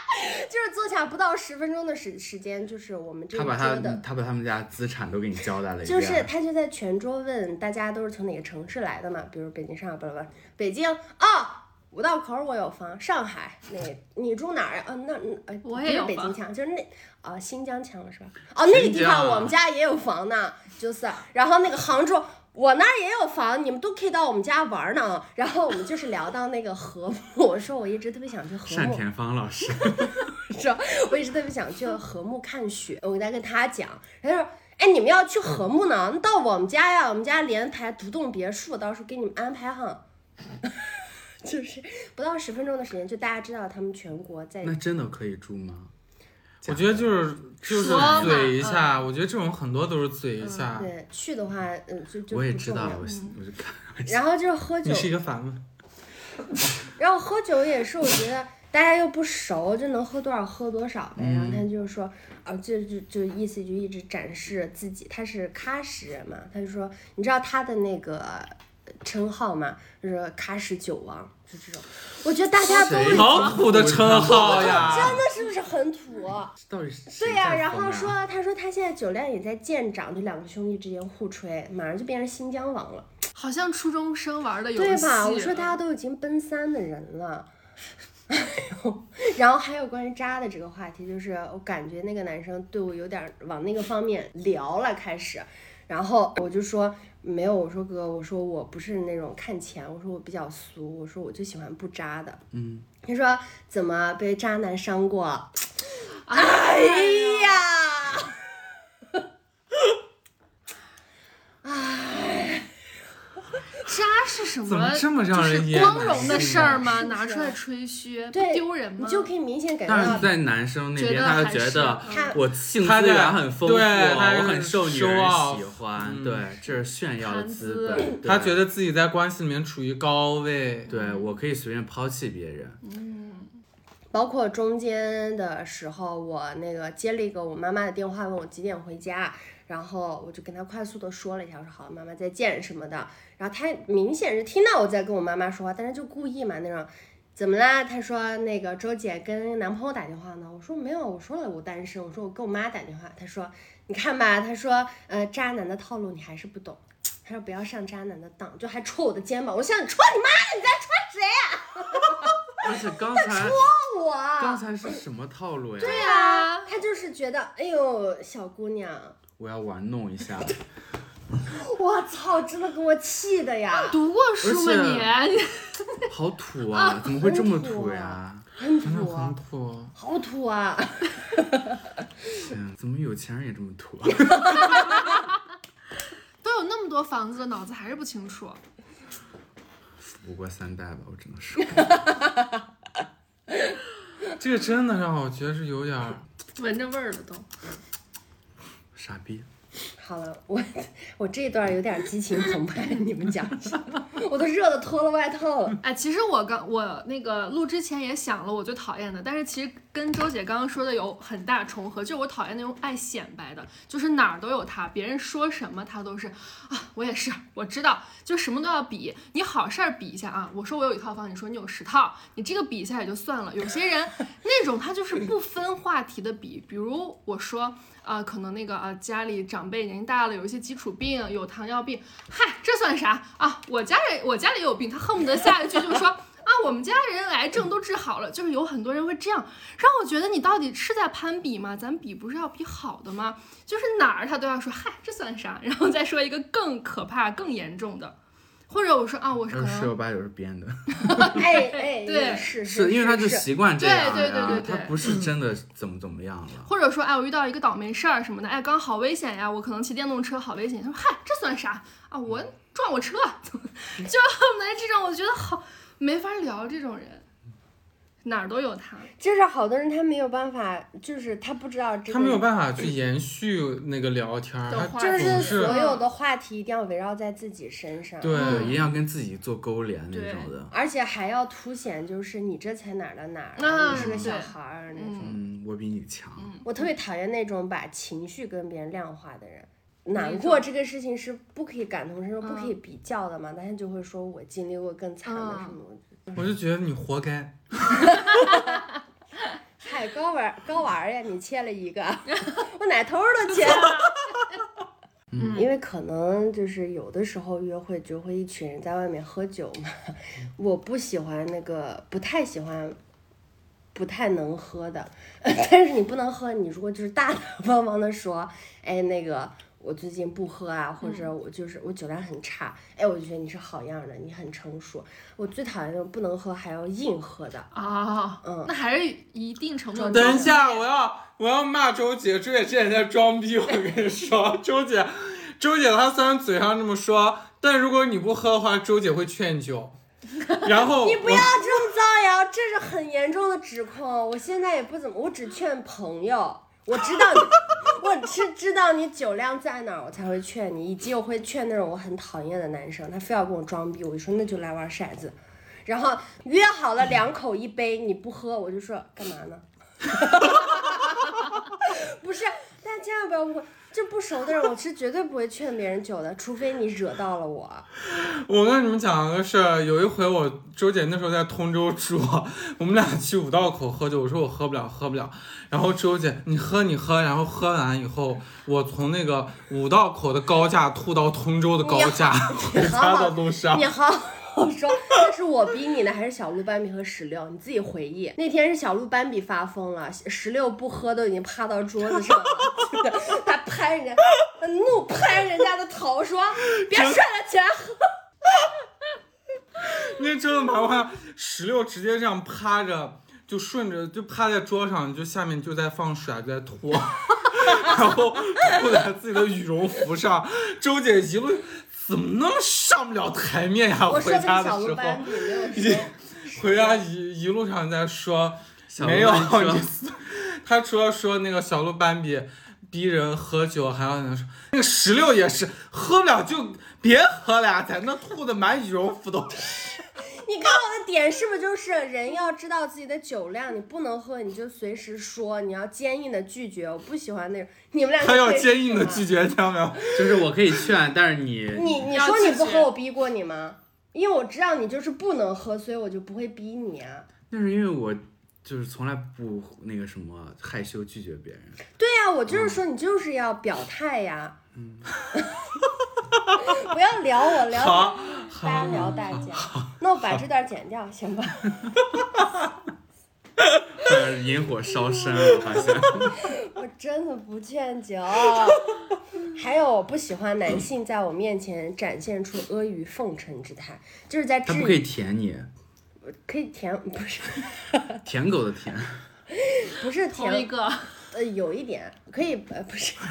就是坐下不到十分钟的时时间，就是我们这一他把他桌的。他把他们家资产都给你交代了一遍。就是他就在全桌问大家都是从哪个城市来的嘛，比如北京、上海，巴拉巴拉。北京啊，五道口我有房，上海那你住哪儿呀？啊，那嗯呃我不是也有北京腔，就是那啊新疆腔了是吧？哦，那个地方我们家也有房呢，就是，然后那个杭州。我那儿也有房，你们都可以到我们家玩呢。然后我们就是聊到那个和睦，[LAUGHS] 我说我一直特别想去和睦，单田芳老师，[LAUGHS] 说我一直特别想去和睦看雪，我在跟他讲，他说。哎，你们要去和睦呢？那到我们家呀，我们家连排独栋别墅，到时候给你们安排哈。[LAUGHS] 就是不到十分钟的时间，就大家知道他们全国在那真的可以住吗？我觉得就是就是说嘴一下，我觉得这种很多都是嘴一下。对去的话，嗯，就就我也知道，我我就看。[LAUGHS] 然后就是喝酒你，是一个反问，[LAUGHS] 然后喝酒也是，我觉得大家又不熟，就能喝多少喝多少呗。然后他就说，啊，就就就意思就一直展示自己，他是喀什人嘛，他就说，你知道他的那个称号嘛，就是喀什酒王，就这种。我觉得大家都谁已经好土的称号呀！[LAUGHS] 真的是不是很土？到底是谁对呀、在然后说，他说他现在酒量也在见长，就两个兄弟之间互吹，马上就变成新疆王了，好像初中生玩的游戏。对吧？我说大家都已经奔三的人了。哎呦，然后还有关于渣的这个话题，就是我感觉那个男生对我有点往那个方面聊了，开始，然后我就说没有，我说哥，我说我不是那种看钱，我说我比较俗，我说我就喜欢不渣的。嗯，他说怎么被渣男伤过？[LAUGHS] 哎呀，[LAUGHS] 渣是什么？怎么这么让人就是光荣的事儿吗？拿出来吹嘘，不对，丢人吗？你就可以明显感觉到但是在男生那边，他就觉得我性资源很丰富，对我很受女人喜欢，嗯对，这是炫耀的资资本。他觉得自己在关系里面处于高位，对我可以随便抛弃别人，嗯包括中间的时候，我那个接了一个我妈妈的电话，问我几点回家，然后我就跟她快速的说了一下，我说好，妈妈再见什么的。然后她明显是听到我在跟我妈妈说话，但是就故意嘛那种。怎么啦？她说那个周姐跟男朋友打电话呢。我说没有，我说了我单身。我说我跟我妈打电话。她说你看吧，她说呃渣男的套路你还是不懂。她说不要上渣男的当，就还戳我的肩膀。我想戳你妈呢，你在戳谁啊？[LAUGHS] 而且刚才我。刚才是什么套路呀？对啊，他就是觉得，哎呦，小姑娘，我要玩弄一下，[LAUGHS] 我操，真的给我气的呀，读过书吗你？好土啊！怎么会这么土呀？很真的土啊很，土。好土啊！天，怎么有钱人也这么土啊？[LAUGHS] 都有那么多房子了，脑子还是不清楚。富不过三代吧，我只能说。这个真的让我觉得是有点儿，闻着味儿了都。傻逼。好了，我我这一段有点激情澎湃，你们讲一下，我都热的脱了外套了。哎，其实我刚我那个录之前也想了我最讨厌的，但是其实跟周姐刚刚说的有很大重合，就是我讨厌那种爱显摆的，就是哪儿都有他，别人说什么他都是啊，我也是，我知道，就什么都要比，你好事儿比一下啊，我说我有一套房，你说你有十套，你这个比一下也就算了，有些人 [LAUGHS] 那种他就是不分话题的比，比如我说。啊、可能那个啊、家里长辈年龄大了，有一些基础病，有糖尿病，嗨，这算啥啊？我家人我家里也有病，他恨不得下一句就说啊，我们家人癌症都治好了，就是有很多人会这样，让我觉得你到底是在攀比吗？咱比不是要比好的吗？就是哪儿他都要说，嗨，这算啥？然后再说一个更可怕、更严重的，或者我说啊，我是可能十有八九是编的，哎 [LAUGHS] 哎，[LAUGHS] 对是是因为他就是习惯这样，对对对对对他不是真的怎么怎么样了。或者说，哎，我遇到一个倒霉事儿什么的，哎，刚好危险呀，我可能骑电动车好危险。他说，嗨，这算啥啊？我撞我车，就恨不得这种，我觉得好没法聊这种人，哪儿都有他。就是好多人他没有办法，就是他不知道这个，他没有办法去延续那个聊天儿，他的话就是所有的话题一定要围绕在自己身上。对对，一定要跟自己做勾连那种的。而且还要凸显，就是你这才哪儿的哪儿，啊你是个小孩儿那种。嗯，我比你强。我特别讨厌那种把情绪跟别人量化的人。难哪过这个事情是不可以感同身受、不可以比较的嘛，大家就会说我经历过更惨的什么。我就觉得你活该。嗨，高玩高玩儿呀，你切了一个，[LAUGHS] 我奶头儿都切了。嗯因为可能就是有的时候约会就会一群人在外面喝酒嘛，我不喜欢那个，不太喜欢，不太能喝的。[LAUGHS] 但是你不能喝，你如果就是大大方方的说，哎，那个我最近不喝啊，或者我就是我酒量很差，哎，我就觉得你是好样的，你很成熟。我最讨厌那种不能喝还要硬喝的。啊，嗯那还是一定程度。等一下，我要我要骂周姐，周姐之前在装逼，我跟你说，周姐，周姐她虽然嘴上这么说，但如果你不喝的话，周姐会劝酒。然后 [LAUGHS] 你不要这么造谣，这是很严重的指控。我现在也不怎么，我只劝朋友。我知道你，我是知道你酒量在哪儿，我才会劝你，以及我会劝那种我很讨厌的男生，他非要跟我装逼，我就说那就来玩骰子，然后约好了两口一杯，你。不喝，我就说干嘛呢？不是，大家千万不要误会，就不熟的人，我是绝对不会劝别人酒的，除非你惹到了我。[LAUGHS] 我跟你们讲个事儿，有一回我周姐那时候在通州住，我们俩去五道口喝酒，我说我喝不了，喝不了。然后周姐你喝你喝，然后喝完以后，我从那个五道口的高架吐到通州的高架，回家的路上你。好好你说，那是我逼你的，还是小鹿斑比和石榴？你自己回忆。那天是小鹿斑比发疯了，石榴不喝都已经趴到桌子上了，[LAUGHS] 他拍人家，怒拍人家的头说：“别睡了，起来喝。[LAUGHS] 那真的蛮夸张，石榴直接这样趴着，就顺着就趴在桌上，就下面就在放水，就在拖，[LAUGHS] 然后吐在自己的羽绒服上。周姐一路怎么那么上不了台面呀？”回家的时候。[LAUGHS] 回家一一路上在说，没有 [LAUGHS] 你，他除了说那个小鹿斑比逼人喝酒，还要那说那个石榴也是喝不了就别喝了呀，在那吐的满羽绒服都是。[LAUGHS] 你看我的点是不是就是人要知道自己的酒量，你不能喝你就随时说，你要坚硬的拒绝。我不喜欢那种你们俩他要可以坚硬的拒绝，听到没有？[LAUGHS] 就是我可以劝，但是你你你说你不喝，我逼过你吗？因为我知道你就是不能喝，所以我就不会逼你啊。那是因为我就是从来不那个什么害羞拒绝别人。对呀、我就是说你就是要表态呀。嗯，[LAUGHS] 不要聊我聊大家聊大家。那我把这段剪掉行吧？呃，引火烧身，我发现。我真的不劝酒。[LAUGHS] 还有，我不喜欢男性在我面前展现出阿谀奉承之态，就是在质他不可以疑，舔你，可以舔，不是舔狗的舔。不是舔，同一个，呃，有一点可以，呃，不是。[LAUGHS]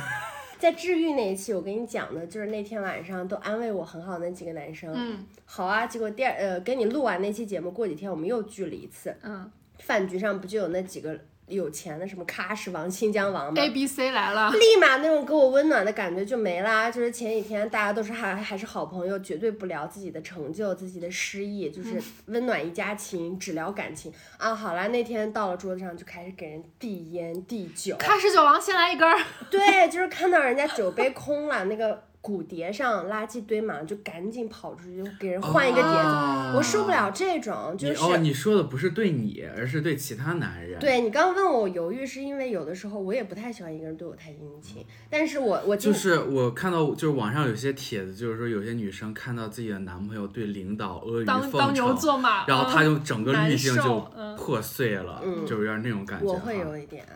在治愈那一期，我跟你讲的就是那天晚上都安慰我很好的那几个男生。嗯好啊，结果第二呃，跟你录完那期节目，过几天我们又聚了一次。嗯饭局上不就有那几个有钱的什么喀什王、新疆王吗？，A B C 来了，立马那种给我温暖的感觉就没啦。就是前几天大家都是还还是好朋友，绝对不聊自己的成就、自己的失意，就是温暖一家亲，只聊感情啊。好啦，那天到了桌子上就开始给人递烟递酒，喀什酒王先来一根儿，对，就是看到人家酒杯空了，那个骨碟上垃圾堆满了，就赶紧跑出去就给人换一个碟子。哦我受不了这种，就是。你哦，你说的不是对你，而是对其他男人。，对你刚刚问我我犹豫，是因为有的时候我也不太喜欢一个人对我太殷勤，但是我我就是我看到，就是网上有些帖子，就是说有些女生看到自己的男朋友对领导阿谀奉承当牛承，做马，然后她就整个滤镜就嗯破碎了，嗯就有点那种感觉哈。我会有一点，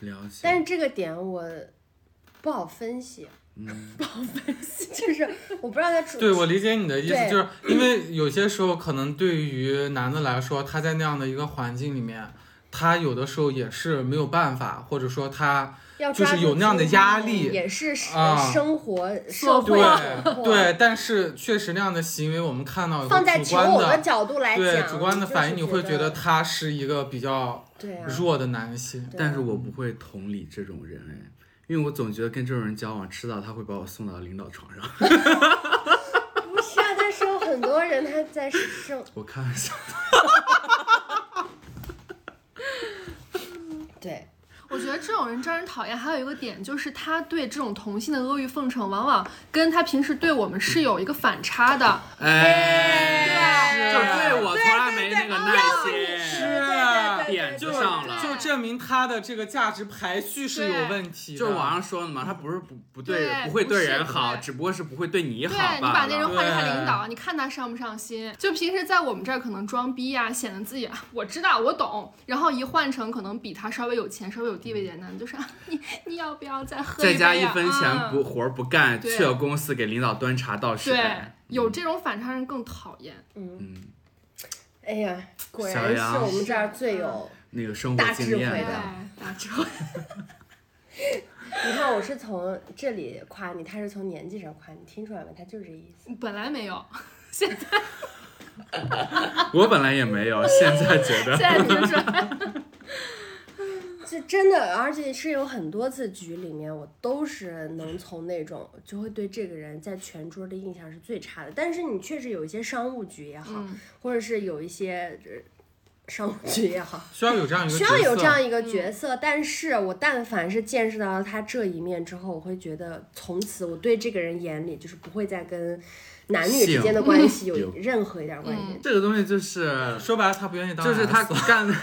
了解，但是这个点我不好分析，嗯，[LAUGHS] [LAUGHS] 就是我不知道他处对我理解你的意思，就是因为有些时候可能对于男的来说，他在那样的一个环境里面，他有的时候也是没有办法，或者说他就是有那样的压力也是生活社会对对，但是确实那样的行为我们看到以后，放在主观求偶的的角度来讲，对主观的反应，你会觉觉得他是一个比较弱的男性。对啊但是我不会同理这种人哎，因为我总觉得跟这种人交往，迟早他会把我送到领导床上。[LAUGHS] 不是啊，但是有很多人他在受 [LAUGHS] 我开玩笑，[LAUGHS] 对我觉得这种人招人讨厌，还有一个点就是他对这种同性的阿谀奉承，往往跟他平时对我们是有一个反差的。哎，就对我从来没那个耐是心，对对对点就上了。就证明他的这个价值排序是有问题的。就是网上说的嘛，他不是不不对，对不会对人好，对只不过是不会对你好对你把那人。换成他领导，你看他上不上心？就平时在我们这儿可能装逼呀、显得自己啊我知道我懂，然后一换成可能比他稍微有钱、稍微有地位一点的，就是、啊、你你要不要再喝再一杯啊加一分钱不嗯活儿不干，去了公司给领导端茶倒水。对，有这种反差人更讨厌。嗯，哎呀，果然是我们这儿最有。那个生活大经验的智慧的，[LAUGHS] 大智慧。[LAUGHS] 你看，我是从这里夸你，他是从年纪上夸你，听出来吗？他就是这意思。本来没有，现在我本来也没有，现在觉得现在听出来。[LAUGHS] 就真的，而且是有很多次局里面，我都是能从那种就会对这个人在全桌的印象是最差的。但是你确实有一些商务局也好，嗯或者是有一些呃商务局也好，需要有这样一个需要有角色这样一个角色。但是我但凡是见识到了他这一面之后，我会觉得从此我对这个人眼里就是不会再跟男女之间的关系有有任何一点关系。这个东西就是说白了，他不愿意当就是他 [LAUGHS] 干的，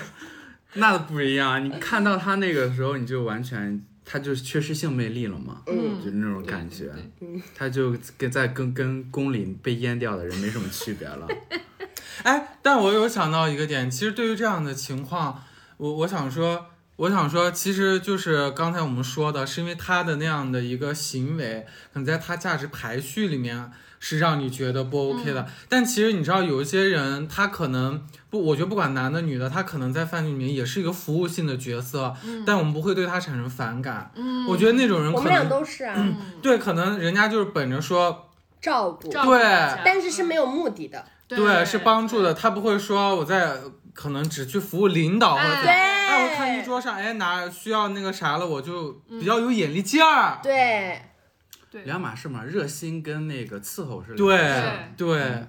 [LAUGHS] 那不一样。你看到他那个时候，你就完全他就缺失性魅力了嘛，嗯就那种感觉他就跟在跟跟宫里被阉掉的人没什么区别了。[LAUGHS] 哎，但我有想到一个点，其实对于这样的情况，我我想说，我想说，其实就是刚才我们说的，是因为他的那样的一个行为，可能在他价值排序里面是让你觉得不 OK 的。但其实你知道，有一些人他可能不，我觉得不管男的女的，他可能在饭局里面也是一个服务性的角色，但我们不会对他产生反感。嗯，我觉得那种人我们俩可能都是啊，[CLEARS THROAT] 对，可能人家就是本着说，照顾，照顾对但是是没有目的的。对，是帮助的，他不会说我在可能只去服务领导或者怎样。对哎，我看一桌上，哎，哪需要那个啥了，我就比较有眼力劲儿。对，对两码事嘛，热心跟那个伺候是两对码事。对，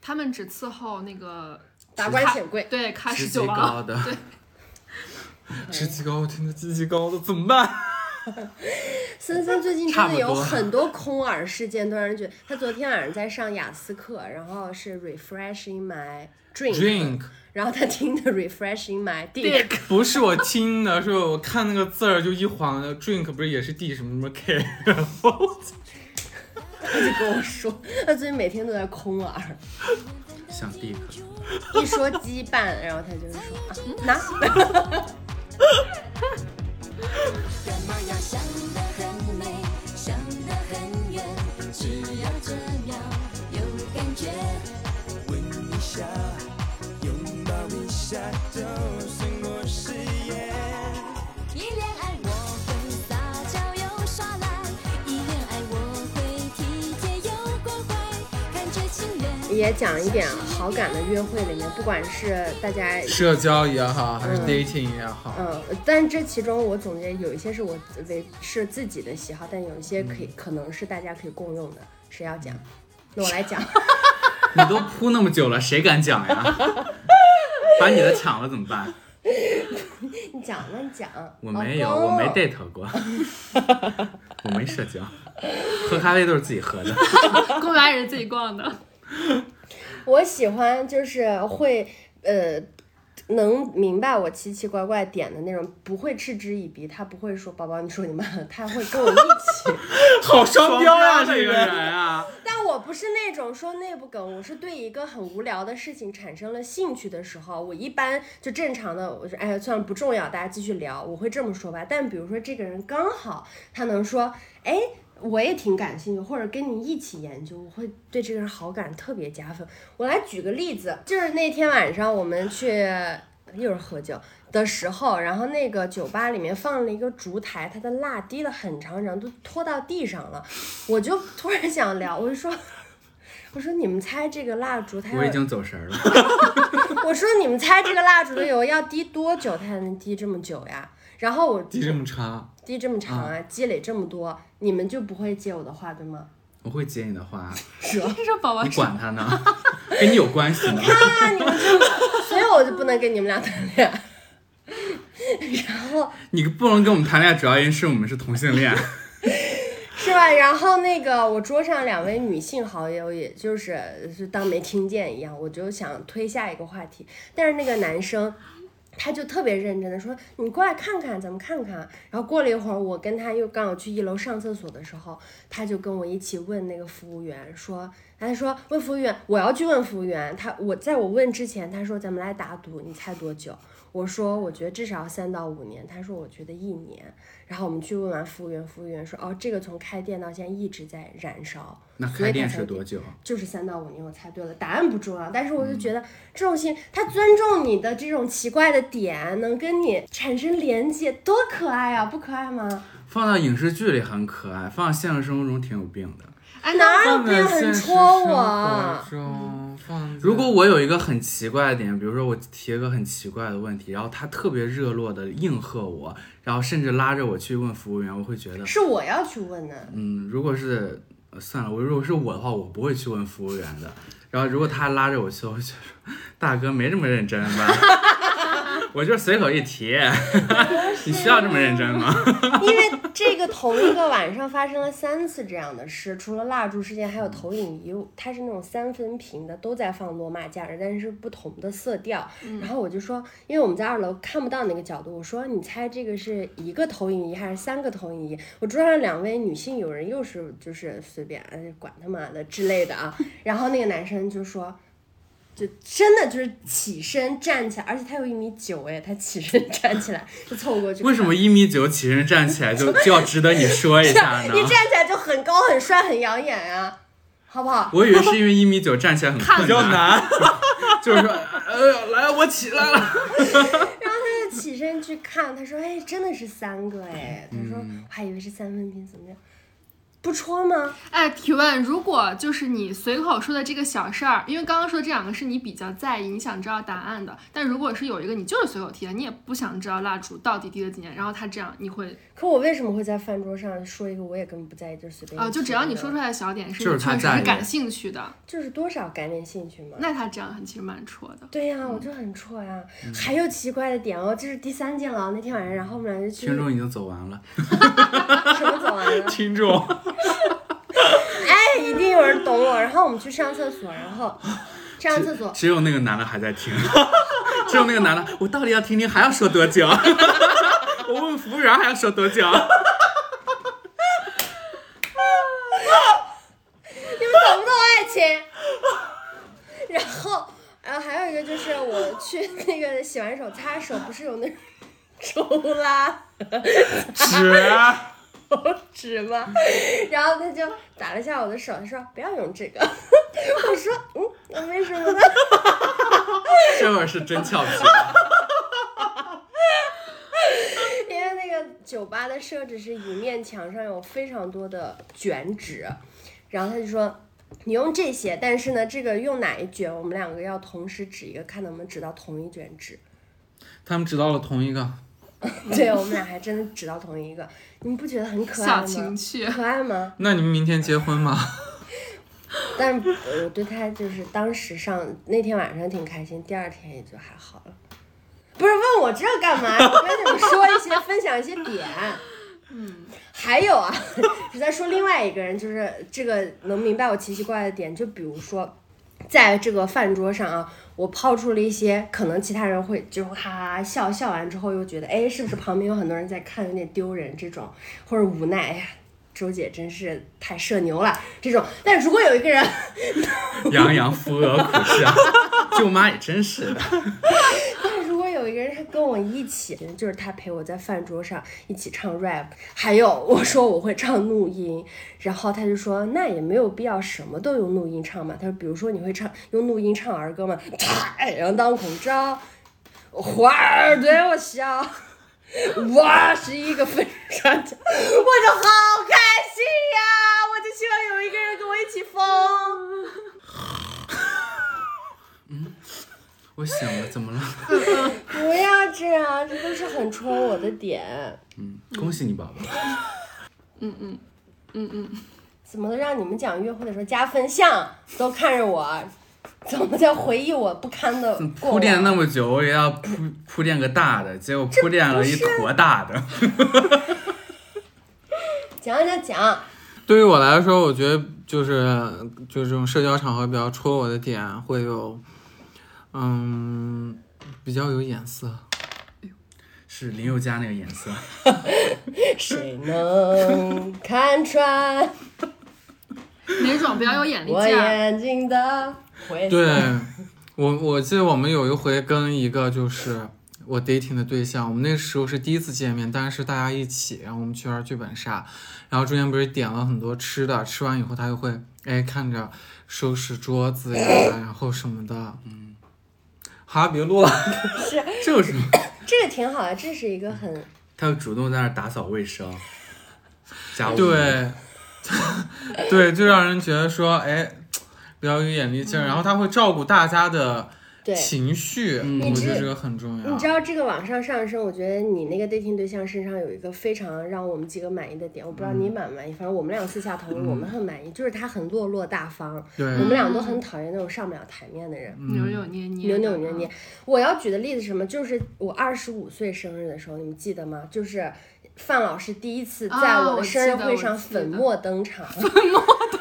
他们只伺候那个达官显贵。对卡职十九高的，[LAUGHS] 职级高，听着职级高的怎么办？[LAUGHS] 森森最近真的有很多空耳事件，都让人觉得他昨天晚上在上雅思课，然后是 refreshing my drink，, Drink 然后他听的 refreshing my dick，不是我听的，是我看那个字儿就一晃，drink 不是也是 D 什么什么 K，然后他就跟我说，他最近每天都在空耳，想 Dick，一说羁绊，然后他就是说啊拿。干嘛要想得很美，想得很远？只要这秒有感觉。吻一下，下，就胜过誓言。一恋爱我会撒娇又耍赖，一恋爱我会体贴又关怀，感觉情缘。也讲一点好感的约会里面，不管是大家社交也好，还是嗯 dating 也好，嗯，但这其中我总结有一些是我为是自己的喜好，但有一些可嗯以、可能是大家可以共用的。谁要讲？那我来讲。[LAUGHS] 你都铺那么久了，谁敢讲呀？把你的抢了怎么办？[LAUGHS] 你讲那你讲。我没有，我没 date 过，我没社交，喝咖啡都是自己喝的。[LAUGHS] 公园也是自己逛的。我喜欢就是会呃。能明白我奇奇怪怪点的那种，不会嗤之以鼻，他不会说宝宝你说你慢了，他会跟我一起。[LAUGHS] 好双标呀，这个这个人啊！但我不是那种说内部梗，我是对一个很无聊的事情产生了兴趣的时候，我一般就正常的，我说哎呀算了不重要，大家继续聊，我会这么说吧。但比如说这个人刚好他能说，哎。我也挺感兴趣，或者跟你一起研究，我会对这个人好感特别加分。我来举个例子，就是那天晚上我们去又是喝酒的时候，然后那个酒吧里面放了一个烛台，它的蜡滴了很长很长，都拖到地上了。我就突然想聊，我就说，[LAUGHS] 我说你们猜这个蜡烛它要，我已经走神儿了。[LAUGHS] 我说你们猜这个蜡烛的油要滴多久它才能滴这么久呀？然后我滴这么长，滴这么长啊，积累这么多，你们就不会接我的话对吗？我会接你的话，是吧？宝宝你管他呢，[LAUGHS] 跟你有关系吗。啊，你们就，所以我就不能跟你们俩谈恋爱。然后你不能跟我们谈恋爱，主要原因是我们是同性恋。[LAUGHS] 是吧？然后那个我桌上两位女性好友，也就是是当没听见一样，我就想推下一个话题，但是那个男生。他就特别认真的说：“你过来看看，咱们看看。”然后过了一会儿，我跟他又刚好去一楼上厕所的时候，他就跟我一起问那个服务员说：“他说问服务员，我要去问服务员。他我在我问之前，他说咱们来打赌，你猜多久？我说我觉得至少要三到五年。他说我觉得一年。然后我们去问完服务员，服务员说：哦，这个从开店到现在一直在燃烧。那开店是多久？就是三到五年，我猜对了，答案不重要，但是我就觉得这种心，他尊重你的这种奇怪的点，能跟你产生连接，多可爱啊，不可爱吗？放到影视剧里很可爱，放到现实生活中挺有病的。哎，哪那有病很戳我？中如果我有一个很奇怪的点，比如说我提一个很奇怪的问题，然后他特别热络的应和我，然后甚至拉着我去问服务员，我会觉得，是我要去问的，嗯，如果是呃算了，我如果是我的话，我不会去问服务员的。然后如果他拉着我去，我就说大哥没这么认真吧？[LAUGHS] 我就随口一提，[LAUGHS] 你需要这么认真吗？[LAUGHS] 因为这个同一个晚上发生了三次这样的事，除了蜡烛事件，还有投影仪，它是那种三分屏的，都在放罗马假日，但是不同的色调。然后我就说，因为我们在二楼看不到那个角度，我说你猜这个是一个投影仪还是三个投影仪？我桌上两位女性友人又是就是随便哎管他妈的之类的啊，然后那个男生就说。就真的就是起身站起来，而且他有一米九哎，他起身站起来就凑过去。为什么一米九起身站起来就就要值得你说一下呢？[LAUGHS] 你站起来就很高、很帅、很养眼啊，好不好？我以为是因为一米九站起来很困比较难。[LAUGHS] 就是说，呃，来，我起来了。[LAUGHS] 然后他就起身去看，他说：“哎，真的是三个哎。”他说：“我还以为是三分屏，怎么样？不戳吗？哎，提问，如果就是你随口说的这个小事儿，因为刚刚说的这两个是你比较在意，你想知道答案的，但如果是有一个你就是随口提的，你也不想知道蜡烛到底滴了几年，然后他这样，你会可我为什么会在饭桌上说一个我也根本不在意，就随便啊、一就只要你说出来的小点是就是你他在意确实是感兴趣的，就是多少感点兴趣嘛。那他这样很其实蛮戳的。对呀、我就很戳呀、还有奇怪的点哦，这是第三件了。那天晚上，然后我们俩就去听众已经走完了，[LAUGHS] 什么走完了？听众，[LAUGHS] 哎，一定有人懂我。然后我们去上厕所，然后上完厕所，只有那个男的还在听，[LAUGHS] 只有那个男的，我到底要听听还要说多久？我问服务员还要说多久？[LAUGHS] 你们懂不懂爱情？然后，然后还有一个就是我去那个洗完手擦手，不是有那种抽拉纸，[LAUGHS] 纸吗？然后他就打了一下我的手，他说不要用这个。[LAUGHS] 我说嗯，那为什么呢？这会儿是真俏皮。因为那个酒吧的设置是一面墙上有非常多的卷纸，然后他就说。你用这些，但是呢，这个用哪一卷，我们两个要同时指一个，看能不能指到同一卷纸。他们指到了同一个，[LAUGHS] 对我们俩还真的指到同一个，你们不觉得很可爱小吗？情趣，可爱吗？[LAUGHS] 那你们明天结婚吗？[LAUGHS] 但我对他就是当时上那天晚上挺开心，第二天也就还好了。不是问我这干嘛？我 [LAUGHS] 跟你们说一些，分享一些点。嗯，还有啊，[LAUGHS] 是在说另外一个人，就是这个能明白我奇奇怪怪的点，就比如说。在这个饭桌上啊，我抛出了一些可能其他人会就哈哈笑，笑完之后又觉得，哎，是不是旁边有很多人在看，有点丢人这种，或者无奈，哎呀，周姐真是太社牛了这种。但如果有一个人，洋洋扶额苦笑，[LAUGHS] 舅妈也真是的。有一个人他跟我一起，就是他陪我在饭桌上一起唱 rap，还有我说我会唱怒音，然后他就说那也没有必要什么都用怒音唱嘛。他说比如说你会唱用怒音唱儿歌吗？太阳当空照，花儿对我笑，我是一个粉刷匠，我就好开心呀！我就希望有一个人跟我一起疯。[LAUGHS] 我醒了，怎么了？[LAUGHS] 不要这样，这都是很戳我的点。嗯，恭喜你宝宝。[LAUGHS] 嗯嗯嗯嗯怎么让你们讲约会的时候加分项都看着我，怎么在回忆我不堪的过铺垫？那么久，我也要铺铺垫个大的，结果铺垫了一坨大的。[LAUGHS] 讲讲讲，对于我来说，我觉得就是就这种社交场合比较戳我的点会有，嗯，比较有眼色。是林宥嘉那个颜色，[LAUGHS] [LAUGHS] 谁能看穿哪种比较有眼力我？眼睛的灰色？对我，我记得我们有一回跟一个就是我 dating 的对象，我们那时候是第一次见面，但是大家一起，然后我们去玩剧本杀，然后中间不是点了很多吃的，吃完以后他就会哎看着收拾桌子呀，[LAUGHS] 然后什么的，嗯，好，别录了，是 [LAUGHS] 就是这个挺好的，这是一个很他会主动在那儿打扫卫生，家务。对，[LAUGHS] 对，就让人觉得说哎比较有眼力劲儿，然后他会照顾大家的。对。情绪，嗯我觉得你知这个很重要。你知道这个往上上升，我觉得你那个 dating 对象身上有一个非常让我们几个满意的点，我不知道嗯你满不满意，反正我们俩私下讨论，我们很满意，就是他很落落大方，对我们俩都很讨厌那种上不了台面的人。扭扭捏捏，扭扭捏捏。我要举的例子是什么？就是我二十五岁生日的时候，你们记得吗？就是范老师第一次在我的生日会上粉墨登场，粉墨登场，[LAUGHS] 有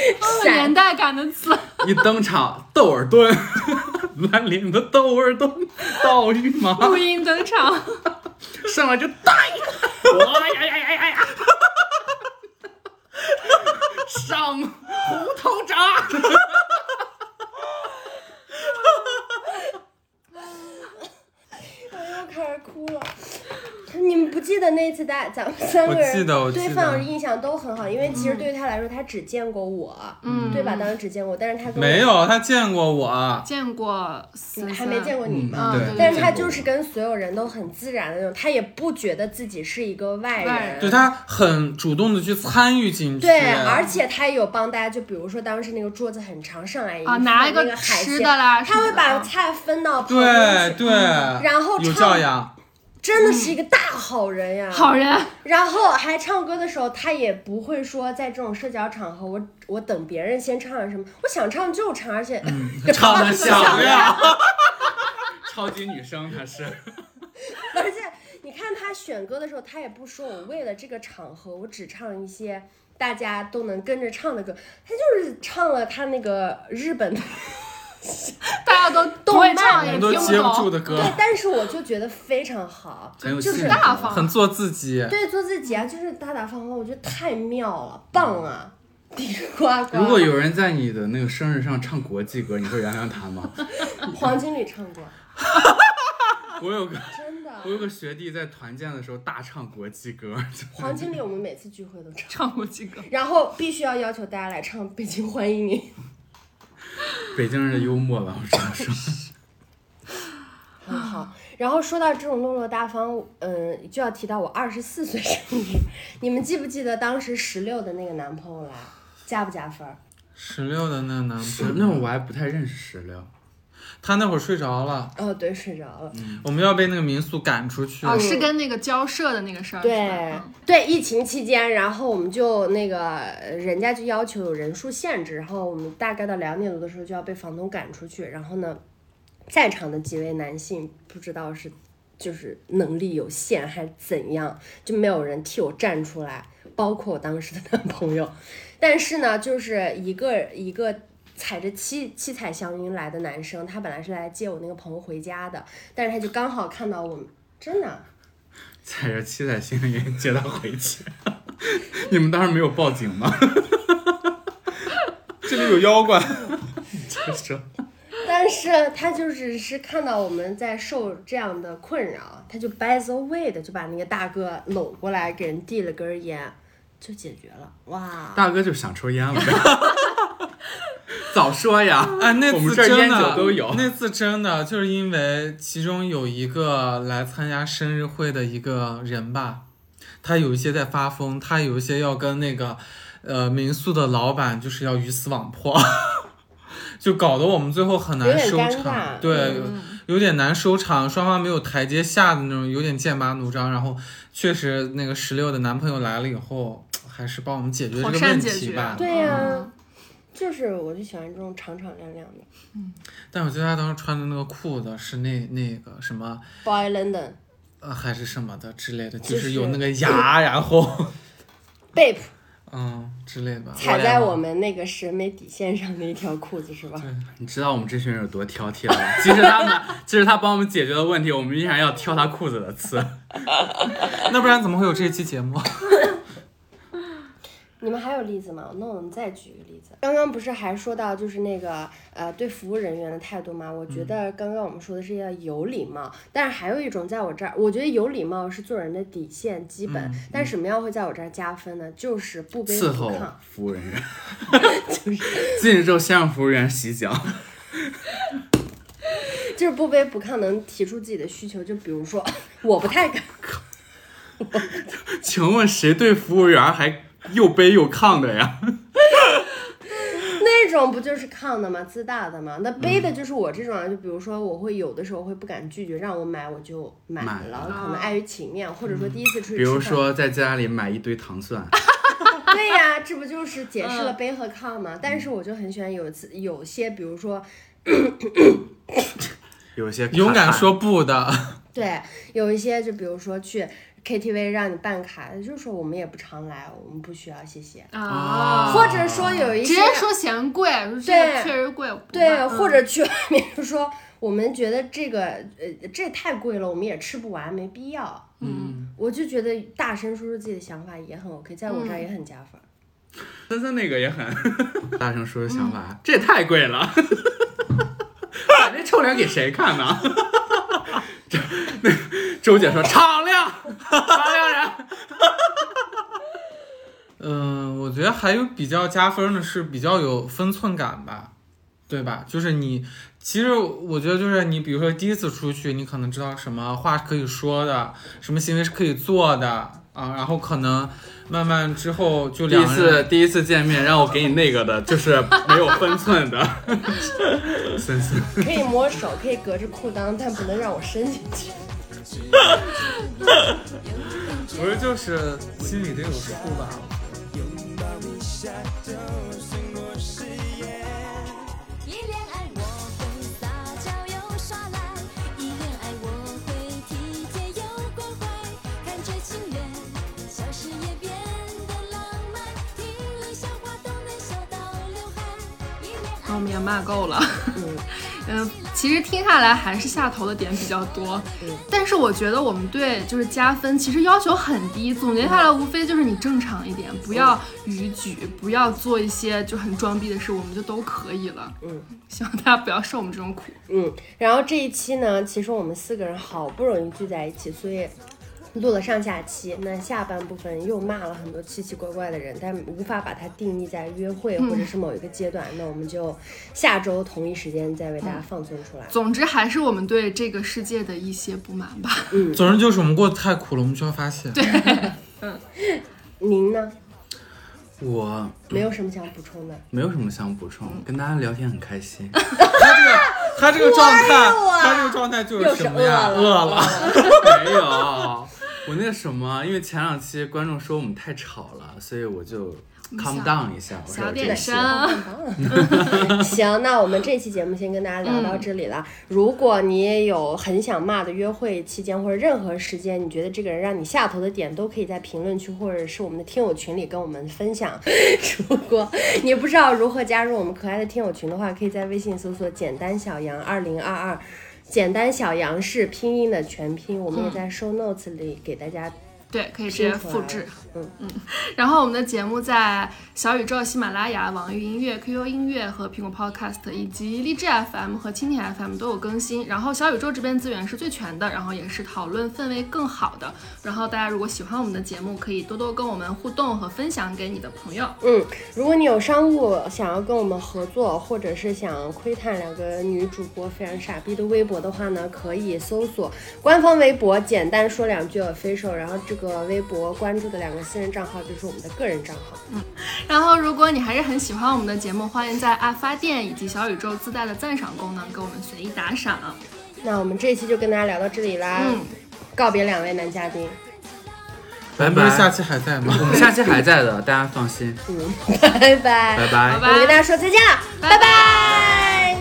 [LAUGHS] 年代感的词，[LAUGHS] 一登场，窦尔敦，兰陵的窦尔敦，道玉马录音登场，[LAUGHS] 上来就带，哇呀呀呀呀呀，上胡桃闸。又开始哭了。你们不记得那次大咱们三个人对范老师印象都很好，因为其实对于他来说，他只见过我，嗯。对吧？当时只见过，但是他跟我没有，他见过我，见过还没见过你嘛。嗯，对对，但是他就是跟所有人都很自然的那种，他也不觉得自己是一个外外人，对他很主动的去参与进去。对，而且他有帮大家，就比如说当时那个桌子很长，上来一啊，份拿一那个海鲜吃的，啦，他会把菜分到旁对边去，对，然后有唱教养，真的是一个大好人呀。好人，然后还唱歌的时候，他也不会说在这种社交场合，我我等别人先唱什么，我想唱就唱，而且、[LAUGHS] 唱的响响亮，[LAUGHS] 超级女生她是，而且你看他选歌的时候，他也不说我为了这个场合，我只唱一些大家都能跟着唱的歌，他就是唱了他那个日本的，[LAUGHS] 大家都 [LAUGHS] 都会唱，也我们都听接不住懂。的歌，对，但是我就觉得非常好，很有就是气质大方很做自己。对做自己啊，就是大大方方，我觉得太妙了，棒啊，地呱呱。如果有人在你的那个生日上唱国际歌，你会原谅他吗？[LAUGHS] 黄经理唱过，我有个真的。我有个学弟在团建的时候大唱国际歌，黄经理，我们每次聚会都唱，唱国际歌，然后必须要要求大家来唱《北京欢迎你》。[LAUGHS] 北京人的幽默吧，我只能说。很 [LAUGHS] 好。然后说到这种落落大方，嗯，就要提到我二十四岁生日。你们记不记得当时十六的那个男朋友来，加不加分儿？十六的那个男朋友，那会儿我还不太认识石榴，他那会儿睡着了，哦，对，睡着了。我们要被那个民宿赶出去。哦，是跟那个交涉的那个事儿，是对对，疫情期间，然后我们就那个，呃人家就要求有人数限制，然后我们大概到两点多的时候就要被房东赶出去，然后呢，在场的几位男性不知道是就是能力有限还是怎样，就没有人替我站出来，包括我当时的男朋友。但是呢，就是一个一个踩着七七彩祥云来的男生，他本来是来接我那个朋友回家的，但是他就刚好看到我们，真的。[LAUGHS] 踩着七彩祥云接他回去。[LAUGHS] 你们当时没有报警吗？[LAUGHS] 这里有妖怪。但是他就只是看到我们在受这样的困扰，他就 by the way 的就把那个大哥搂过来，给人递了根烟，就解决了。哇，大哥就想抽烟了呗。早说呀！哎，那次真的都有。那次真的就是因为其中有一个来参加生日会的一个人吧，他有一些在发疯，他有一些要跟那个呃民宿的老板就是要鱼死网破，[LAUGHS] 就搞得我们最后很难收场，对，嗯有点难收场，双方没有台阶下的那种，有点剑拔弩张。然后确实那个十六的男朋友来了以后，还是帮我们解决这个问题吧。对呀、就是我就喜欢这种敞敞亮亮的。嗯但我觉得他当时穿的那个裤子是那那个什么。Boy London 呃，还是什么的之类的，就就是是有那个牙，然后 [LAUGHS] Bape，嗯之类的，踩在我们那个审美底线上的一条裤子是吧？你知道我们这群人有多挑剔了吗？即使他们，即使他帮我们解决了问题，我们依然要挑他裤子的刺。[LAUGHS] 那不然怎么会有这一期节目？[LAUGHS] 你们还有例子吗？那我们再举一个例子。刚刚不是还说到就是那个呃对服务人员的态度吗？我觉得刚刚我们说的是要有礼貌，但是还有一种在我这儿，我觉得有礼貌是做人的底线基本，但什么样会在我这儿加分呢？就是不卑伺候不亢。服务人员 [LAUGHS] [LAUGHS] [LAUGHS] 进去之后先让服务员洗脚。就是不卑不亢，能提出自己的需求。就比如说，我不太敢，请问谁对服务员还又卑又亢的呀？那种不就是抗的吗？自大的吗？那背的就是我这种啊，就比如说我会有的时候会不敢拒绝，让我买我就买买了，可能碍于情面，或者说第一次出去比如说在家里买一堆糖蒜，[LAUGHS] 对呀，这不就是解释嗯了背和抗吗？但是我就很喜欢有一次有些，比如说 [COUGHS] 有些勇敢说不的，[LAUGHS] 对，有一些就比如说去 KTV 让你办卡，就是说我们也不常来，我们不需要，谢谢。啊，或者说有一些直接说嫌贵，对确实贵，对，或者去外面就说我们觉得这个呃这太贵了，我们也吃不完，没必要。嗯，我就觉得大声说出自己的想法也很 OK，在我这儿也很加分。森森那个也很 [LAUGHS] 大声说出想法，这也太贵了，[LAUGHS] 把这臭脸给谁看呢？周姐说敞亮，敞亮人。[LAUGHS] 嗯，我觉得还有比较加分的是比较有分寸感吧，对吧？就是你，其实我觉得就是你，比如说第一次出去，你可能知道什么话是可以说的，什么行为是可以做的啊，然后可能慢慢之后就第一两次第一次见面让我给你那个的，就是没有分寸的。[LAUGHS] 森森，[LAUGHS] 可以摸手，可以隔着裤裆，但不能让我伸进去。不是就是心里得有数吧？拥抱一下就胜过誓言。一恋爱我会撒娇又耍赖，一恋爱我会体贴又关怀，感觉情缘，小事也变得浪漫，听了笑话都能笑到流汗。一恋爱我们也骂够了。嗯 [LAUGHS] 嗯，其实听下来还是下头的点比较多，嗯但是我觉得我们对就是加分其实要求很低，总结下来无非就是你正常一点，不要逾矩，不要做一些就很装逼的事，我们就都可以了。嗯，希望大家不要受我们这种苦。嗯，然后这一期呢，其实我们四个人好不容易聚在一起，所以录了上下期。那下半部分又骂了很多奇奇怪怪的人，但无法把它定义在约会或者是某一个阶段。那我们就下周同一时间再为大家放送出来。总之还是我们对这个世界的一些不满吧。嗯总之就是我们过得太苦了，我们需要发泄。对，[LAUGHS] 嗯您呢？我没有什么想补充的。没有什么想补充，跟大家聊天很开心。[LAUGHS] 他这个他这个状态，我他这个状态就又是是什么呀？饿饿了。[LAUGHS] 没有，我那个什么，因为前两期观众说我们太吵了，所以我就 calm down 一下。我说小点声。[LAUGHS] 行，那我们这期节目先跟大家聊到这里了。如果你也有很想骂的约会期间或者任何时间，你觉得这个人让你下头的点，都可以在评论区或者是我们的听友群里跟我们分享。[LAUGHS] 如果你不知道如何加入我们可爱的听友群的话，可以在微信搜索“简单小杨二零二二”。简单小杨是拼音的全拼，我们也在 show notes 里给大家对，可以直接复制。嗯嗯然后我们的节目在小宇宙、喜马拉雅、网易云音乐、QQ 音乐和苹果 Podcast 以及荔枝 FM 和蜻蜓 FM 都有更新。然后小宇宙这边资源是最全的，然后也是讨论氛围更好的。然后大家如果喜欢我们的节目，可以多多跟我们互动和分享给你的朋友。嗯，如果你有商务想要跟我们合作，或者是想窥探两个女主播非常傻逼的微博的话呢，可以搜索官方微博，简单说两句 official，然后这个微博关注的两个私人账号就是我们的个人账号。嗯然后如果你还是很喜欢我们的节目，欢迎在爱发电以及小宇宙自带的赞赏功能给我们随意打赏。那我们这一期就跟大家聊到这里啦，嗯告别两位男嘉宾，拜拜。下期还在吗？我们下期还在的，大家放心。嗯，[LAUGHS] 拜拜，拜拜我们跟大家说再见了，拜拜